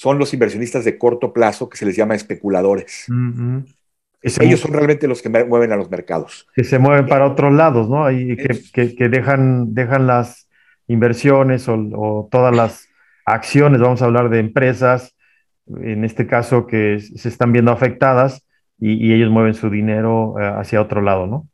Speaker 2: son los inversionistas de corto plazo que se les llama especuladores. Ellos son realmente los que mueven a los mercados.
Speaker 1: Que se mueven para otros lados, ¿no? Y que, que, dejan, dejan las inversiones o, todas las acciones, vamos a hablar de empresas, en este caso que se están viendo afectadas y, ellos mueven su dinero eh, hacia otro lado, ¿no?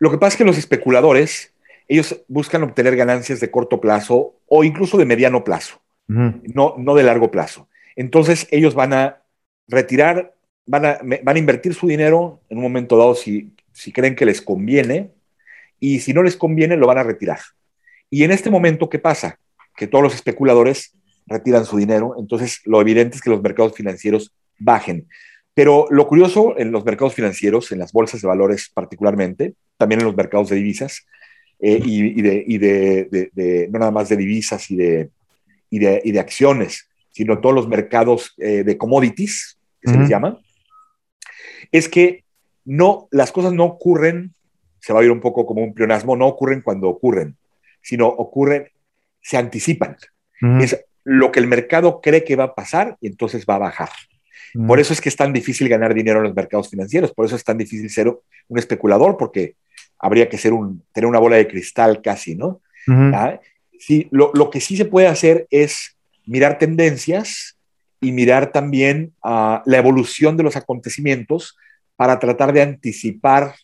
Speaker 2: Lo que pasa es que los especuladores ellos buscan obtener ganancias de corto plazo o incluso de mediano plazo, no, no de largo plazo. Entonces ellos van a retirar, van a, van a invertir su dinero en un momento dado si, si creen que les conviene y si no les conviene lo van a retirar. Y en este momento, ¿qué pasa? Que todos los especuladores retiran su dinero, entonces lo evidente es que los mercados financieros bajen. Pero lo curioso en los mercados financieros, en las bolsas de valores particularmente, también en los mercados de divisas, eh, y, de, y de, no nada más de divisas y de, y de, y de acciones, sino todos los mercados eh, de commodities, que se les llama, es que no, las cosas no ocurren se va a ir un poco como un pleonasmo, no ocurren cuando ocurren, sino ocurren, se anticipan. Es lo que el mercado cree que va a pasar y entonces va a bajar. Por eso es que es tan difícil ganar dinero en los mercados financieros, por eso es tan difícil ser un especulador, porque habría que ser un, tener una bola de cristal casi, ¿no? ¿Ah? Sí, lo, lo, que sí se puede hacer es mirar tendencias y mirar también uh, la evolución de los acontecimientos para tratar de anticipar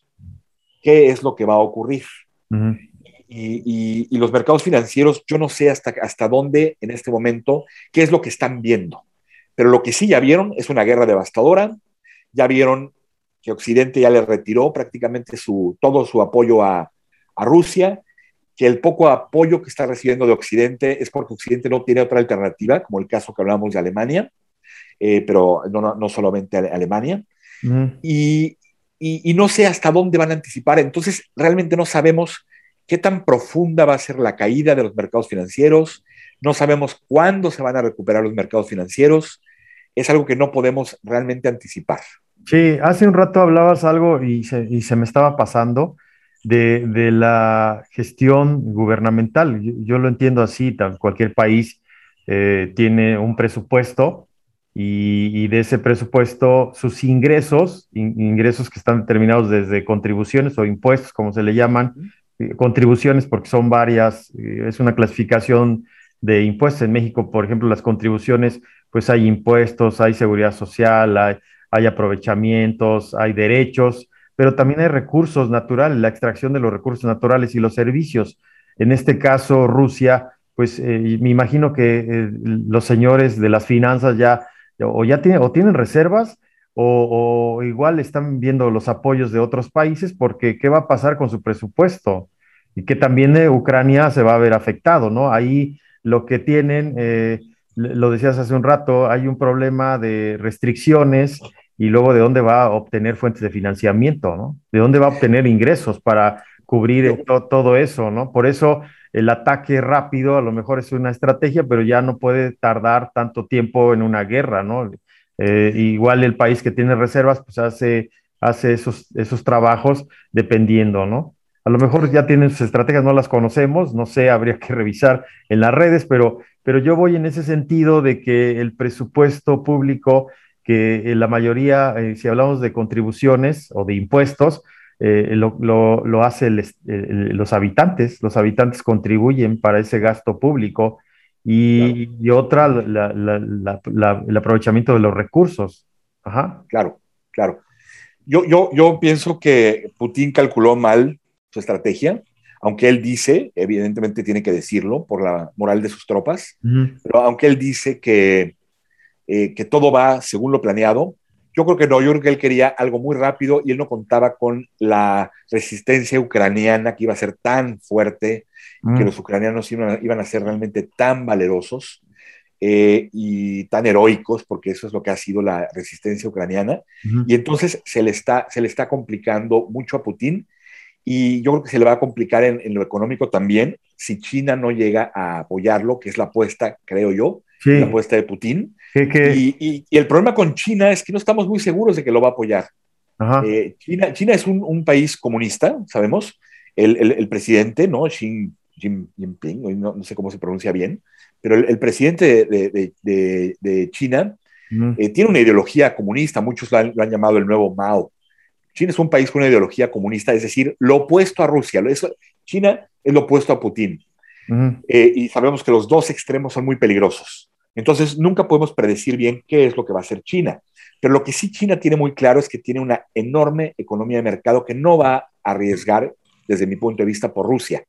Speaker 2: qué es lo que va a ocurrir. Uh -huh. y, y, y, los mercados financieros, yo no sé hasta, hasta dónde en este momento, qué es lo que están viendo. Pero lo que sí ya vieron es una guerra devastadora, ya vieron que Occidente ya le retiró prácticamente su, todo su apoyo a, a Rusia, que el poco apoyo que está recibiendo de Occidente es porque Occidente no tiene otra alternativa, como el caso que hablamos de Alemania, eh, pero no, no, solamente Alemania. Y, y, y, no sé hasta dónde van a anticipar. Entonces, realmente no sabemos qué tan profunda va a ser la caída de los mercados financieros, no sabemos cuándo se van a recuperar los mercados financieros. Es algo que no podemos realmente anticipar.
Speaker 1: Sí, hace un rato hablabas algo y se, y se me estaba pasando de, de, la gestión gubernamental. Yo, yo, lo entiendo así, cualquier país eh, tiene un presupuesto y, y, de ese presupuesto sus ingresos, in, ingresos que están determinados desde contribuciones o impuestos, como se le llaman, eh, contribuciones porque son varias, eh, es una clasificación de impuestos. En México, por ejemplo, las contribuciones, pues hay impuestos, hay seguridad social, hay, hay aprovechamientos, hay derechos, pero también hay recursos naturales, la extracción de los recursos naturales y los servicios. En este caso, Rusia, pues eh, me imagino que eh, los señores de las finanzas ya o ya tienen, o tienen reservas o, o, igual están viendo los apoyos de otros países porque qué va a pasar con su presupuesto y que también eh, Ucrania se va a ver afectado, ¿no? Ahí lo que tienen, eh, lo decías hace un rato, hay un problema de restricciones y luego de dónde va a obtener fuentes de financiamiento, ¿no? De dónde va a obtener ingresos para cubrir to todo eso, ¿no? Por eso el ataque rápido a lo mejor es una estrategia, pero ya no puede tardar tanto tiempo en una guerra, ¿no? Eh, igual el país que tiene reservas, pues hace, hace esos, esos trabajos dependiendo, ¿no? A lo mejor ya tienen sus estrategias, no las conocemos, no sé, habría que revisar en las redes, pero, pero yo voy en ese sentido de que el presupuesto público que la mayoría, eh, si hablamos de contribuciones o de impuestos, eh, lo, lo, lo, hace el, el, los habitantes, los habitantes contribuyen para ese gasto público y, claro. y otra, la, la, el aprovechamiento de los recursos.
Speaker 2: Ajá. Claro, claro. Yo, yo, yo pienso que Putin calculó mal su estrategia, aunque él dice, evidentemente tiene que decirlo por la moral de sus tropas, uh -huh. pero aunque él dice que eh, que todo va según lo planeado. Yo creo que no, yo creo que él quería algo muy rápido y él no contaba con la resistencia ucraniana que iba a ser tan fuerte, mm. que los ucranianos iban, iban, a ser realmente tan valerosos eh, y tan heroicos, porque eso es lo que ha sido la resistencia ucraniana. Mm. Y entonces se le, está, se le está complicando mucho a Putin y yo creo que se le va a complicar en, en lo económico también si China no llega a apoyarlo, que es la apuesta, creo yo, sí. la apuesta de Putin. Y, y, y, el problema con China es que no estamos muy seguros de que lo va a apoyar. Eh, China, China, es un, un, país comunista, sabemos. El, el, el presidente, ¿no? Xi, Jinping, no, no, sé cómo se pronuncia bien, pero el, el presidente de, de, de, de China eh, tiene una ideología comunista, muchos lo han, lo han, llamado el nuevo Mao. China es un país con una ideología comunista, es decir, lo opuesto a Rusia. Eso, China es lo opuesto a Putin. Eh, y sabemos que los dos extremos son muy peligrosos. Entonces, nunca podemos predecir bien qué es lo que va a hacer China. Pero lo que sí China tiene muy claro es que tiene una enorme economía de mercado que no va a arriesgar, desde mi punto de vista, por Rusia.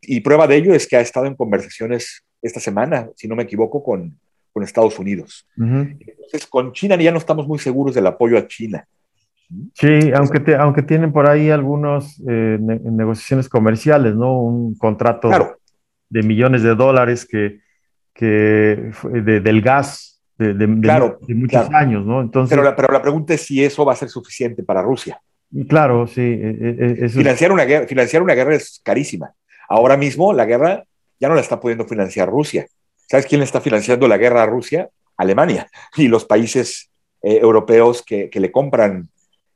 Speaker 2: Y prueba de ello es que ha estado en conversaciones esta semana, si no me equivoco, con, con Estados Unidos. Uh -huh. Entonces, con China ya no estamos muy seguros del apoyo a China.
Speaker 1: Sí, aunque, te, aunque tienen por ahí algunas eh, ne negociaciones comerciales, ¿no? Un contrato claro. de millones de dólares que, que de, del gas de, de,
Speaker 2: claro,
Speaker 1: de muchos
Speaker 2: claro.
Speaker 1: años, ¿no?
Speaker 2: Entonces, pero la, pero, la, pregunta es si eso va a ser suficiente para Rusia.
Speaker 1: Claro, sí. E,
Speaker 2: e, eso financiar, una guerra, financiar una guerra es carísima. Ahora mismo la guerra ya no la está pudiendo financiar Rusia. ¿Sabes quién está financiando la guerra a Rusia? Alemania y los países eh, europeos que, que, le compran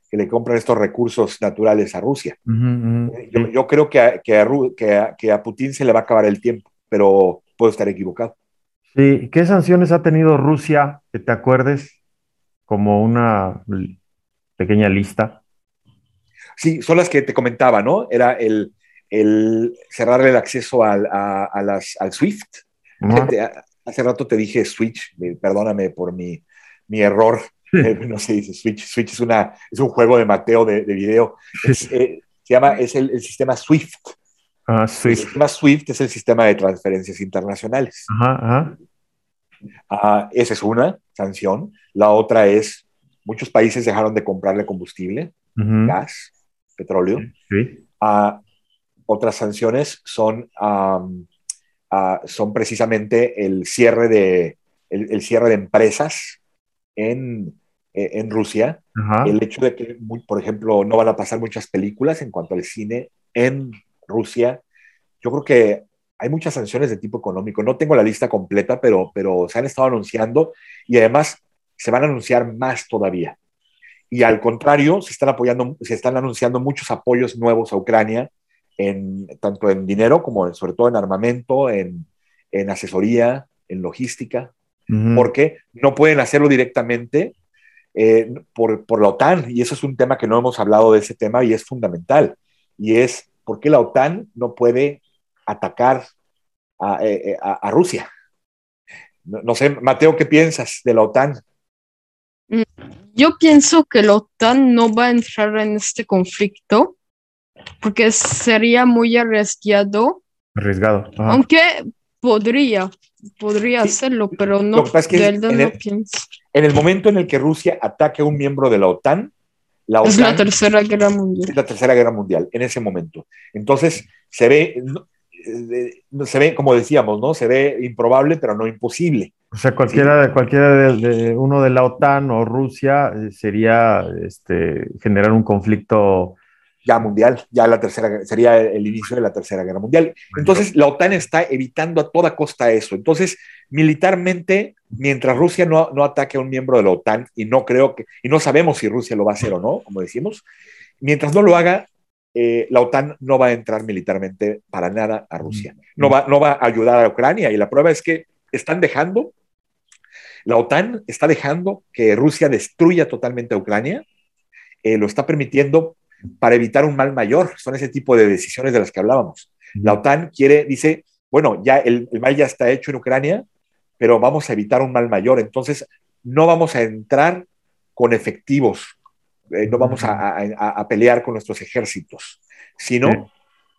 Speaker 2: que le compran estos recursos naturales a Rusia. Yo, creo que a, que, a, Putin se le va a acabar el tiempo, pero puedo estar equivocado.
Speaker 1: Sí, ¿qué sanciones ha tenido Rusia, que te acuerdes, como una pequeña lista?
Speaker 2: Sí, son las que te comentaba, ¿no? Era el, el cerrarle el acceso al, a, las, al SWIFT. Hace rato te dije Switch, perdóname por mi, mi error. no se dice Switch. Switch es, una, es un juego de Mateo de, de video. Eh, se llama, es el, el sistema SWIFT.
Speaker 1: Ah, Swift.
Speaker 2: El sistema SWIFT es el sistema de transferencias internacionales.
Speaker 1: Ajá, ajá.
Speaker 2: Ah, esa es una sanción. La otra es, muchos países dejaron de comprarle combustible, gas, petróleo.
Speaker 1: Sí.
Speaker 2: Ah, otras sanciones son, son precisamente el cierre de, el, cierre de empresas en, e, en Rusia. El hecho de que, por ejemplo, no van a pasar muchas películas en cuanto al cine en Rusia. Yo creo que hay muchas sanciones de tipo económico. No tengo la lista completa, pero, pero se han estado anunciando y además se van a anunciar más todavía. Y al contrario, se están apoyando, se están anunciando muchos apoyos nuevos a Ucrania, en, tanto en dinero como sobre todo en armamento, en, en asesoría, en logística, porque no pueden hacerlo directamente eh, por, por, la OTAN. Y eso es un tema que no hemos hablado de ese tema y es fundamental. Y es por qué la OTAN no puede atacar a, eh, eh, a, a Rusia. No, no, sé, Mateo, ¿qué piensas de la OTAN?
Speaker 3: Mm, yo pienso que la OTAN no va a entrar en este conflicto porque sería muy arriesgado.
Speaker 1: Arriesgado.
Speaker 3: Aunque podría, podría hacerlo, pero no,
Speaker 2: es que en, el, en el momento en el que Rusia ataque a un miembro de la OTAN, la
Speaker 3: OTAN es la tercera guerra mundial.
Speaker 2: Es la tercera guerra mundial, en ese momento. Entonces, se ve, se ve, como decíamos, ¿no? Se ve improbable, pero no imposible.
Speaker 1: O sea, cualquiera, sí. cualquiera de, uno de la OTAN o Rusia eh, sería este, generar un conflicto
Speaker 2: ya mundial, ya la tercera, sería el inicio de la tercera guerra mundial. Entonces, la OTAN está evitando a toda costa eso. Entonces, militarmente, mientras Rusia no, no ataque a un miembro de la OTAN, y no creo que, y no sabemos si Rusia lo va a hacer o no, como decimos, mientras no lo haga, eh, la OTAN no va a entrar militarmente para nada a Rusia. No va, no va a ayudar a Ucrania. Y la prueba es que están dejando, la OTAN está dejando que Rusia destruya totalmente a Ucrania. Eh, lo está permitiendo para evitar un mal mayor. Son ese tipo de decisiones de las que hablábamos. La OTAN quiere, dice, bueno, ya el, el, mal ya está hecho en Ucrania, pero vamos a evitar un mal mayor. Entonces, no vamos a entrar con efectivos, eh, no vamos a, a, a, pelear con nuestros ejércitos, sino.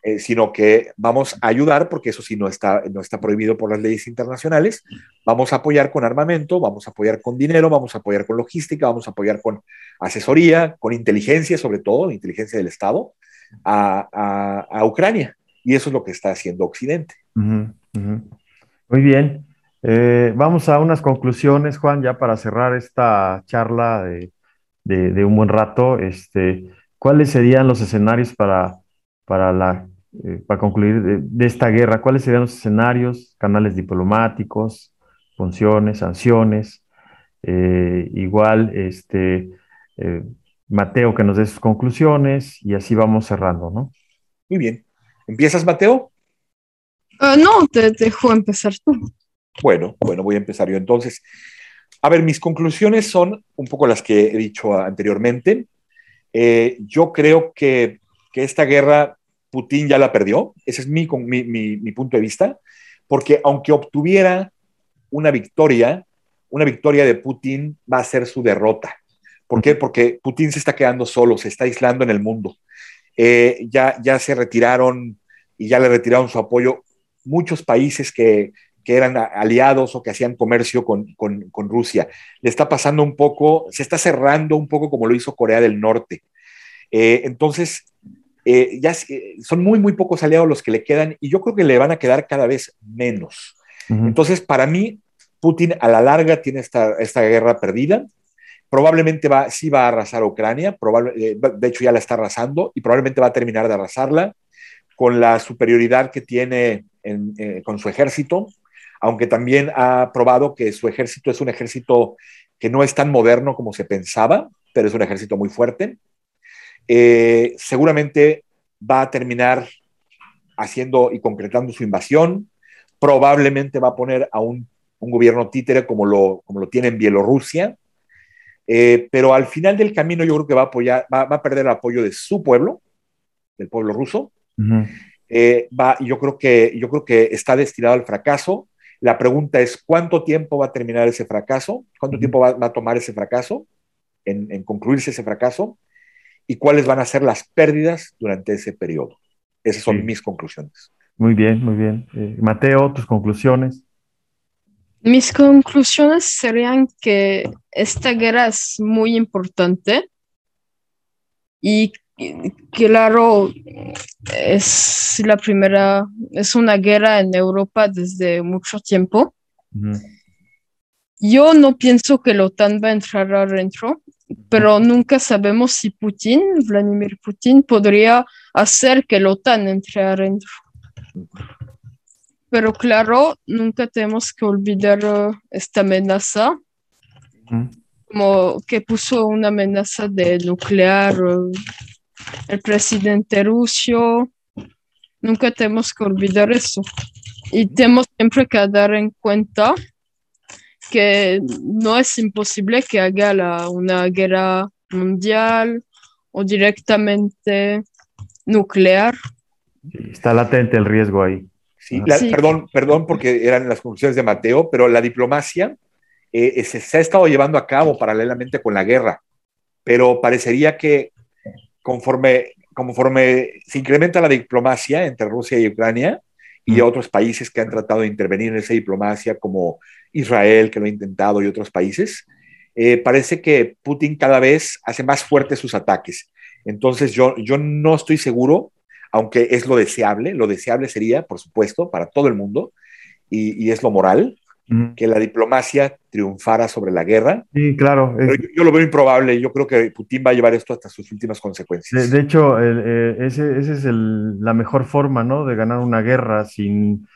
Speaker 2: Eh, sino que vamos a ayudar, porque eso sí no está, no está prohibido por las leyes internacionales, vamos a apoyar con armamento, vamos a apoyar con dinero, vamos a apoyar con logística, vamos a apoyar con asesoría, con inteligencia, sobre todo, inteligencia del Estado, a, a Ucrania. Y eso es lo que está haciendo Occidente.
Speaker 1: Muy bien. Eh, vamos a unas conclusiones, Juan, ya para cerrar esta charla de, de, de un buen rato. Este, ¿Cuáles serían los escenarios para, para, la, eh, para concluir de, de, esta guerra? ¿Cuáles serían los escenarios? Canales diplomáticos, funciones, sanciones. Eh, igual, este, eh, Mateo, que nos dé sus conclusiones y así vamos cerrando, ¿no?
Speaker 2: Muy bien. ¿Empiezas, Mateo?
Speaker 3: Uh, no, te dejo empezar tú.
Speaker 2: Bueno, bueno, voy a empezar yo entonces. A ver, mis conclusiones son un poco las que he dicho anteriormente. Eh, yo creo que, que, esta guerra Putin ya la perdió. Ese es mi, punto de vista. Porque aunque obtuviera una victoria, una victoria de Putin va a ser su derrota. ¿Por qué? Porque Putin se está quedando solo, se está aislando en el mundo. Eh, ya, se retiraron y ya le retiraron su apoyo muchos países que, eran aliados o que hacían comercio con, Rusia. Le está pasando un poco, se está cerrando un poco como lo hizo Corea del Norte. Eh, entonces, eh, ya son muy, muy pocos aliados los que le quedan y yo creo que le van a quedar cada vez menos. Uh -huh. Entonces, para mí, Putin a la larga tiene esta, esta guerra perdida probablemente va, sí va a arrasar a Ucrania, probable, eh, de hecho ya la está arrasando y probablemente va a terminar de arrasarla con la superioridad que tiene en, eh, con su ejército, aunque también ha probado que su ejército es un ejército que no es tan moderno como se pensaba, pero es un ejército muy fuerte. Eh, seguramente va a terminar haciendo y concretando su invasión, probablemente va a poner a un, gobierno títere como lo, como lo tiene en Bielorrusia, eh, pero al final del camino yo creo que va a, apoyar, va, a perder el apoyo de su pueblo, del pueblo ruso. Eh, va, yo, creo que, yo creo que está destinado al fracaso. La pregunta es, ¿cuánto tiempo va a terminar ese fracaso? ¿Cuánto tiempo va, a tomar ese fracaso, en, concluirse ese fracaso? ¿Y cuáles van a ser las pérdidas durante ese periodo? Esas son mis conclusiones.
Speaker 1: Muy bien, muy bien. Eh, Mateo, tus conclusiones.
Speaker 3: Mis conclusiones serían que esta guerra es muy importante y claro, es la primera, es una guerra en Europa desde mucho tiempo. Yo no pienso que la OTAN va a entrar adentro, pero nunca sabemos si Putin, Vladimir Putin, podría hacer que la OTAN entre adentro. Pero claro, nunca tenemos que olvidar eh, esta amenaza, como que puso una amenaza de nuclear eh, el presidente ruso. Nunca tenemos que olvidar eso. Y tenemos siempre que dar en cuenta que no es imposible que haga una guerra mundial o directamente nuclear.
Speaker 1: Está latente el riesgo ahí.
Speaker 2: Sí, Perdón, perdón porque eran las conclusiones de Mateo, pero la diplomacia eh, se, ha estado llevando a cabo paralelamente con la guerra, pero parecería que conforme, conforme se incrementa la diplomacia entre Rusia y Ucrania y otros países que han tratado de intervenir en esa diplomacia, como Israel, que lo ha intentado, y otros países, eh, parece que Putin cada vez hace más fuertes sus ataques. Entonces yo, yo no estoy seguro aunque es lo deseable, lo deseable sería, por supuesto, para todo el mundo, y, es lo moral, que la diplomacia triunfara sobre la guerra.
Speaker 1: Sí, claro.
Speaker 2: yo, lo veo improbable, yo creo que Putin va a llevar esto hasta sus últimas consecuencias.
Speaker 1: De, hecho, eh, esa es la mejor forma, ¿no? De ganar una guerra sin,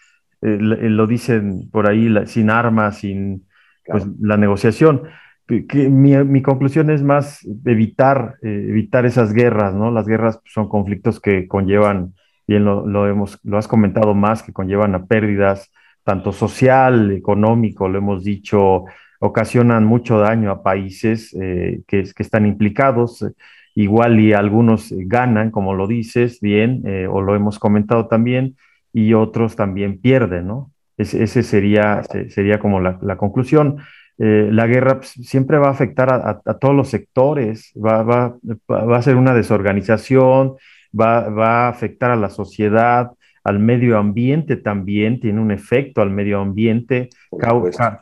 Speaker 1: eh, lo dicen por ahí, sin armas, sin pues, la negociación que, mi, conclusión es más evitar, eh, evitar esas guerras, ¿no? Las guerras son conflictos que conllevan, bien lo, hemos, lo has comentado más, que conllevan a pérdidas, tanto social, económico, lo hemos dicho, ocasionan mucho daño a países eh, que, están implicados, igual y algunos ganan, como lo dices, bien, eh, o lo hemos comentado también, y otros también pierden, ¿no? ese sería, sería como la, conclusión. Eh, la guerra pues, siempre va a afectar a, todos los sectores, va, a ser una desorganización, va, a afectar a la sociedad, al medio ambiente también, tiene un efecto al medio ambiente,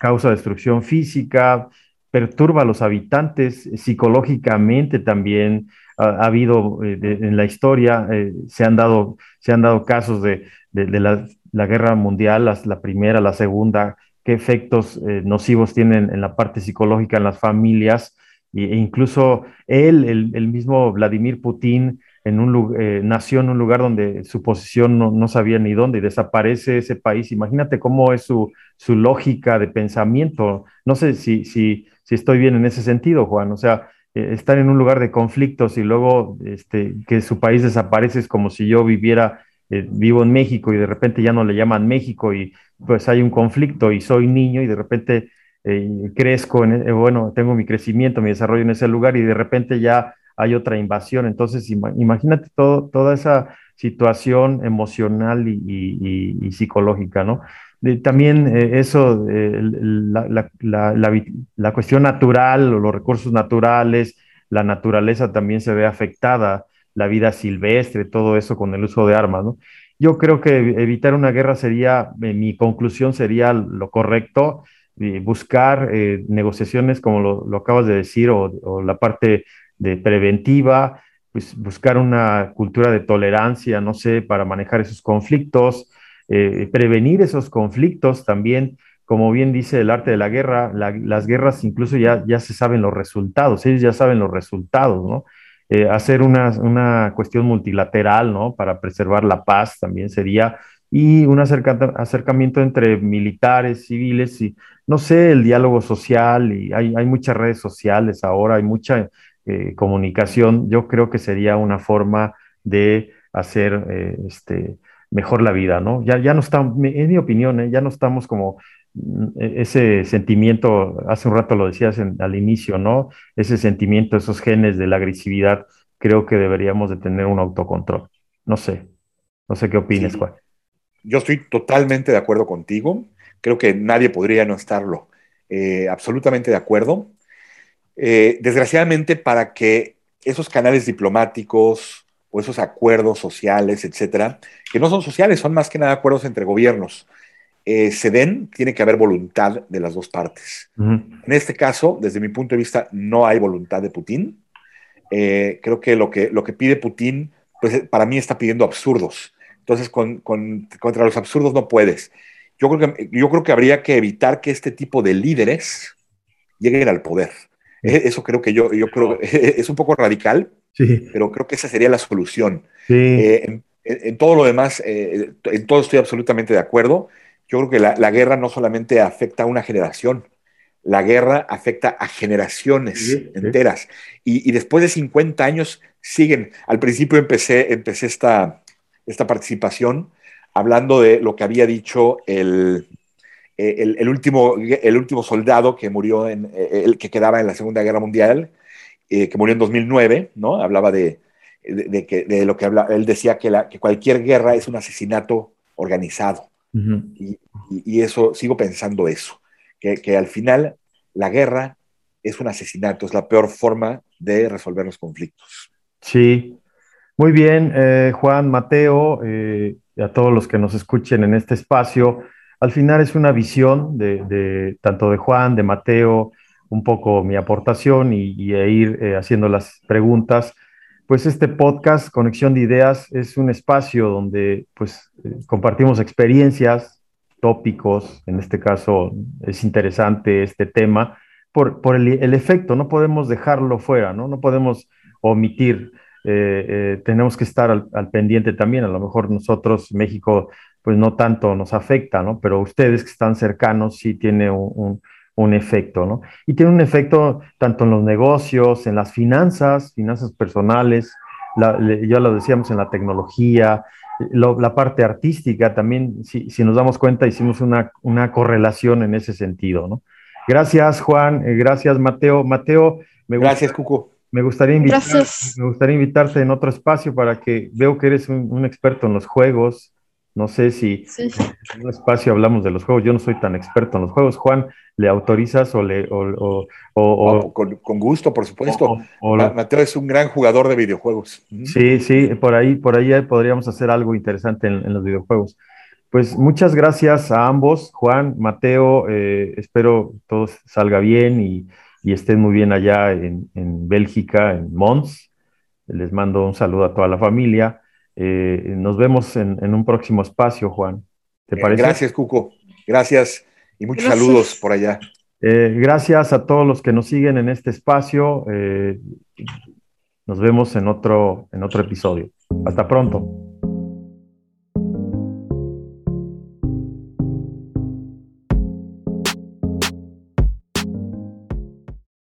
Speaker 1: causa destrucción física, perturba a los habitantes psicológicamente también. Ha, habido eh, en la historia, eh, se, han dado, se han dado casos de, la, guerra mundial, la primera, la segunda, qué efectos eh, nocivos tienen en la parte psicológica en las familias. E incluso él, el, mismo Vladimir Putin, en un, eh, nació en un lugar donde su posición no, sabía ni dónde y desaparece ese país. Imagínate cómo es su, su lógica de pensamiento. No sé si, si, si, estoy bien en ese sentido, Juan. O sea, eh, estar en un lugar de conflictos y luego este, que su país desaparece es como si yo viviera, vivo en México y de repente ya no le llaman México y pues hay un conflicto y soy niño y de repente eh, crezco, eh, bueno, tengo mi crecimiento, mi desarrollo en ese lugar y de repente ya hay otra invasión. Entonces, imagínate toda esa situación emocional y, psicológica, ¿no? también eh, eso, la, la, cuestión natural o los recursos naturales, la naturaleza también se ve afectada, la vida silvestre, todo eso con el uso de armas, ¿no? Yo creo que evitar una guerra sería, eh, mi conclusión sería lo correcto, buscar eh, negociaciones como lo, acabas de decir, o, la parte de preventiva, pues buscar una cultura de tolerancia, no sé, para manejar esos conflictos, eh, prevenir esos conflictos también, como bien dice el arte de la guerra, las guerras incluso ya, ya se saben los resultados, ellos ya saben los resultados, ¿no? Eh, hacer una, cuestión multilateral, ¿no? Para preservar la paz también sería, y un acercamiento entre militares, civiles, y no sé, el diálogo social, y hay, muchas redes sociales ahora, hay mucha eh, comunicación, yo creo que sería una forma de hacer eh, este, mejor la vida, ¿no? Ya, ya no estamos, en mi opinión, ¿eh? ya no estamos como mm, e, ese sentimiento, hace un rato lo decías al inicio, ¿no? Ese sentimiento, esos genes de la agresividad, creo que deberíamos de tener un autocontrol. No sé, no sé qué opinas, Juan.
Speaker 2: Yo estoy totalmente de acuerdo contigo. Creo que nadie podría no estarlo. Eh, absolutamente de acuerdo. Eh, desgraciadamente, para que esos canales diplomáticos o esos acuerdos sociales, etcétera, que no son sociales, son más que nada acuerdos entre gobiernos, eh, se den, tiene que haber voluntad de las dos partes. En este caso, desde mi punto de vista, no hay voluntad de Putin. creo que lo, que lo que pide Putin, pues para mí está pidiendo absurdos. Entonces, contra los absurdos no puedes. Yo creo, que, yo creo que habría que evitar que este tipo de líderes lleguen al poder. E, eso creo que yo, yo creo, es un poco radical, sí. pero creo que esa sería la solución. Eh, en, todo lo demás, eh, en todo estoy absolutamente de acuerdo. Yo creo que la, guerra no solamente afecta a una generación, la guerra afecta a generaciones enteras. Y, y, después de 50 años siguen. Al principio empecé, empecé esta, esta participación hablando de lo que había dicho el, el, último, el último soldado que murió, en, el que quedaba en la Segunda Guerra Mundial, eh, que murió en 2009, ¿no? Hablaba de, de, que, de lo que habla, él decía que, la, que cualquier guerra es un asesinato organizado. y, y, eso, sigo pensando eso, que, que al final la guerra es un asesinato, es la peor forma de resolver los conflictos.
Speaker 1: Sí, muy bien, eh, Juan, Mateo, eh, y a todos los que nos escuchen en este espacio. Al final es una visión de, tanto de Juan, de Mateo, un poco mi aportación y, e ir eh, haciendo las preguntas. Pues este podcast, Conexión de Ideas, es un espacio donde pues compartimos experiencias, tópicos, en este caso es interesante este tema, por, por el, efecto, no podemos dejarlo fuera, ¿no? No podemos omitir eh, eh, tenemos que estar al, pendiente también. A lo mejor nosotros, México, pues no tanto nos afecta, ¿no? Pero ustedes que están cercanos sí tiene un, efecto, ¿no? Y tiene un efecto tanto en los negocios, en las finanzas, finanzas personales, ya lo decíamos en la tecnología, la parte artística también, si, nos damos cuenta, hicimos una, una, correlación en ese sentido, ¿no? Gracias, Juan. Eh, gracias, Mateo. Mateo,
Speaker 2: me Gracias, Cuco.
Speaker 1: Me gustaría, invitar, me gustaría invitarte en otro espacio para que veo que eres un, experto en los juegos. No sé si en un espacio hablamos de los juegos. Yo no soy tan experto en los juegos. Juan, ¿le autorizas o le... O,
Speaker 2: o, con, gusto, por supuesto. Mateo es un gran jugador de videojuegos.
Speaker 1: Sí, sí, por ahí, por ahí podríamos hacer algo interesante en, los videojuegos. Pues muchas gracias a ambos, Juan, Mateo. Eh, espero todo salga bien y y estén muy bien allá en, Bélgica, en Mons. Les mando un saludo a toda la familia. Eh, nos vemos en, un próximo espacio, Juan.
Speaker 2: ¿Te parece? Gracias, Cuco. Gracias y muchos saludos por allá.
Speaker 1: Eh, gracias a todos los que nos siguen en este espacio. Eh, nos vemos en otro, en otro episodio. Hasta pronto.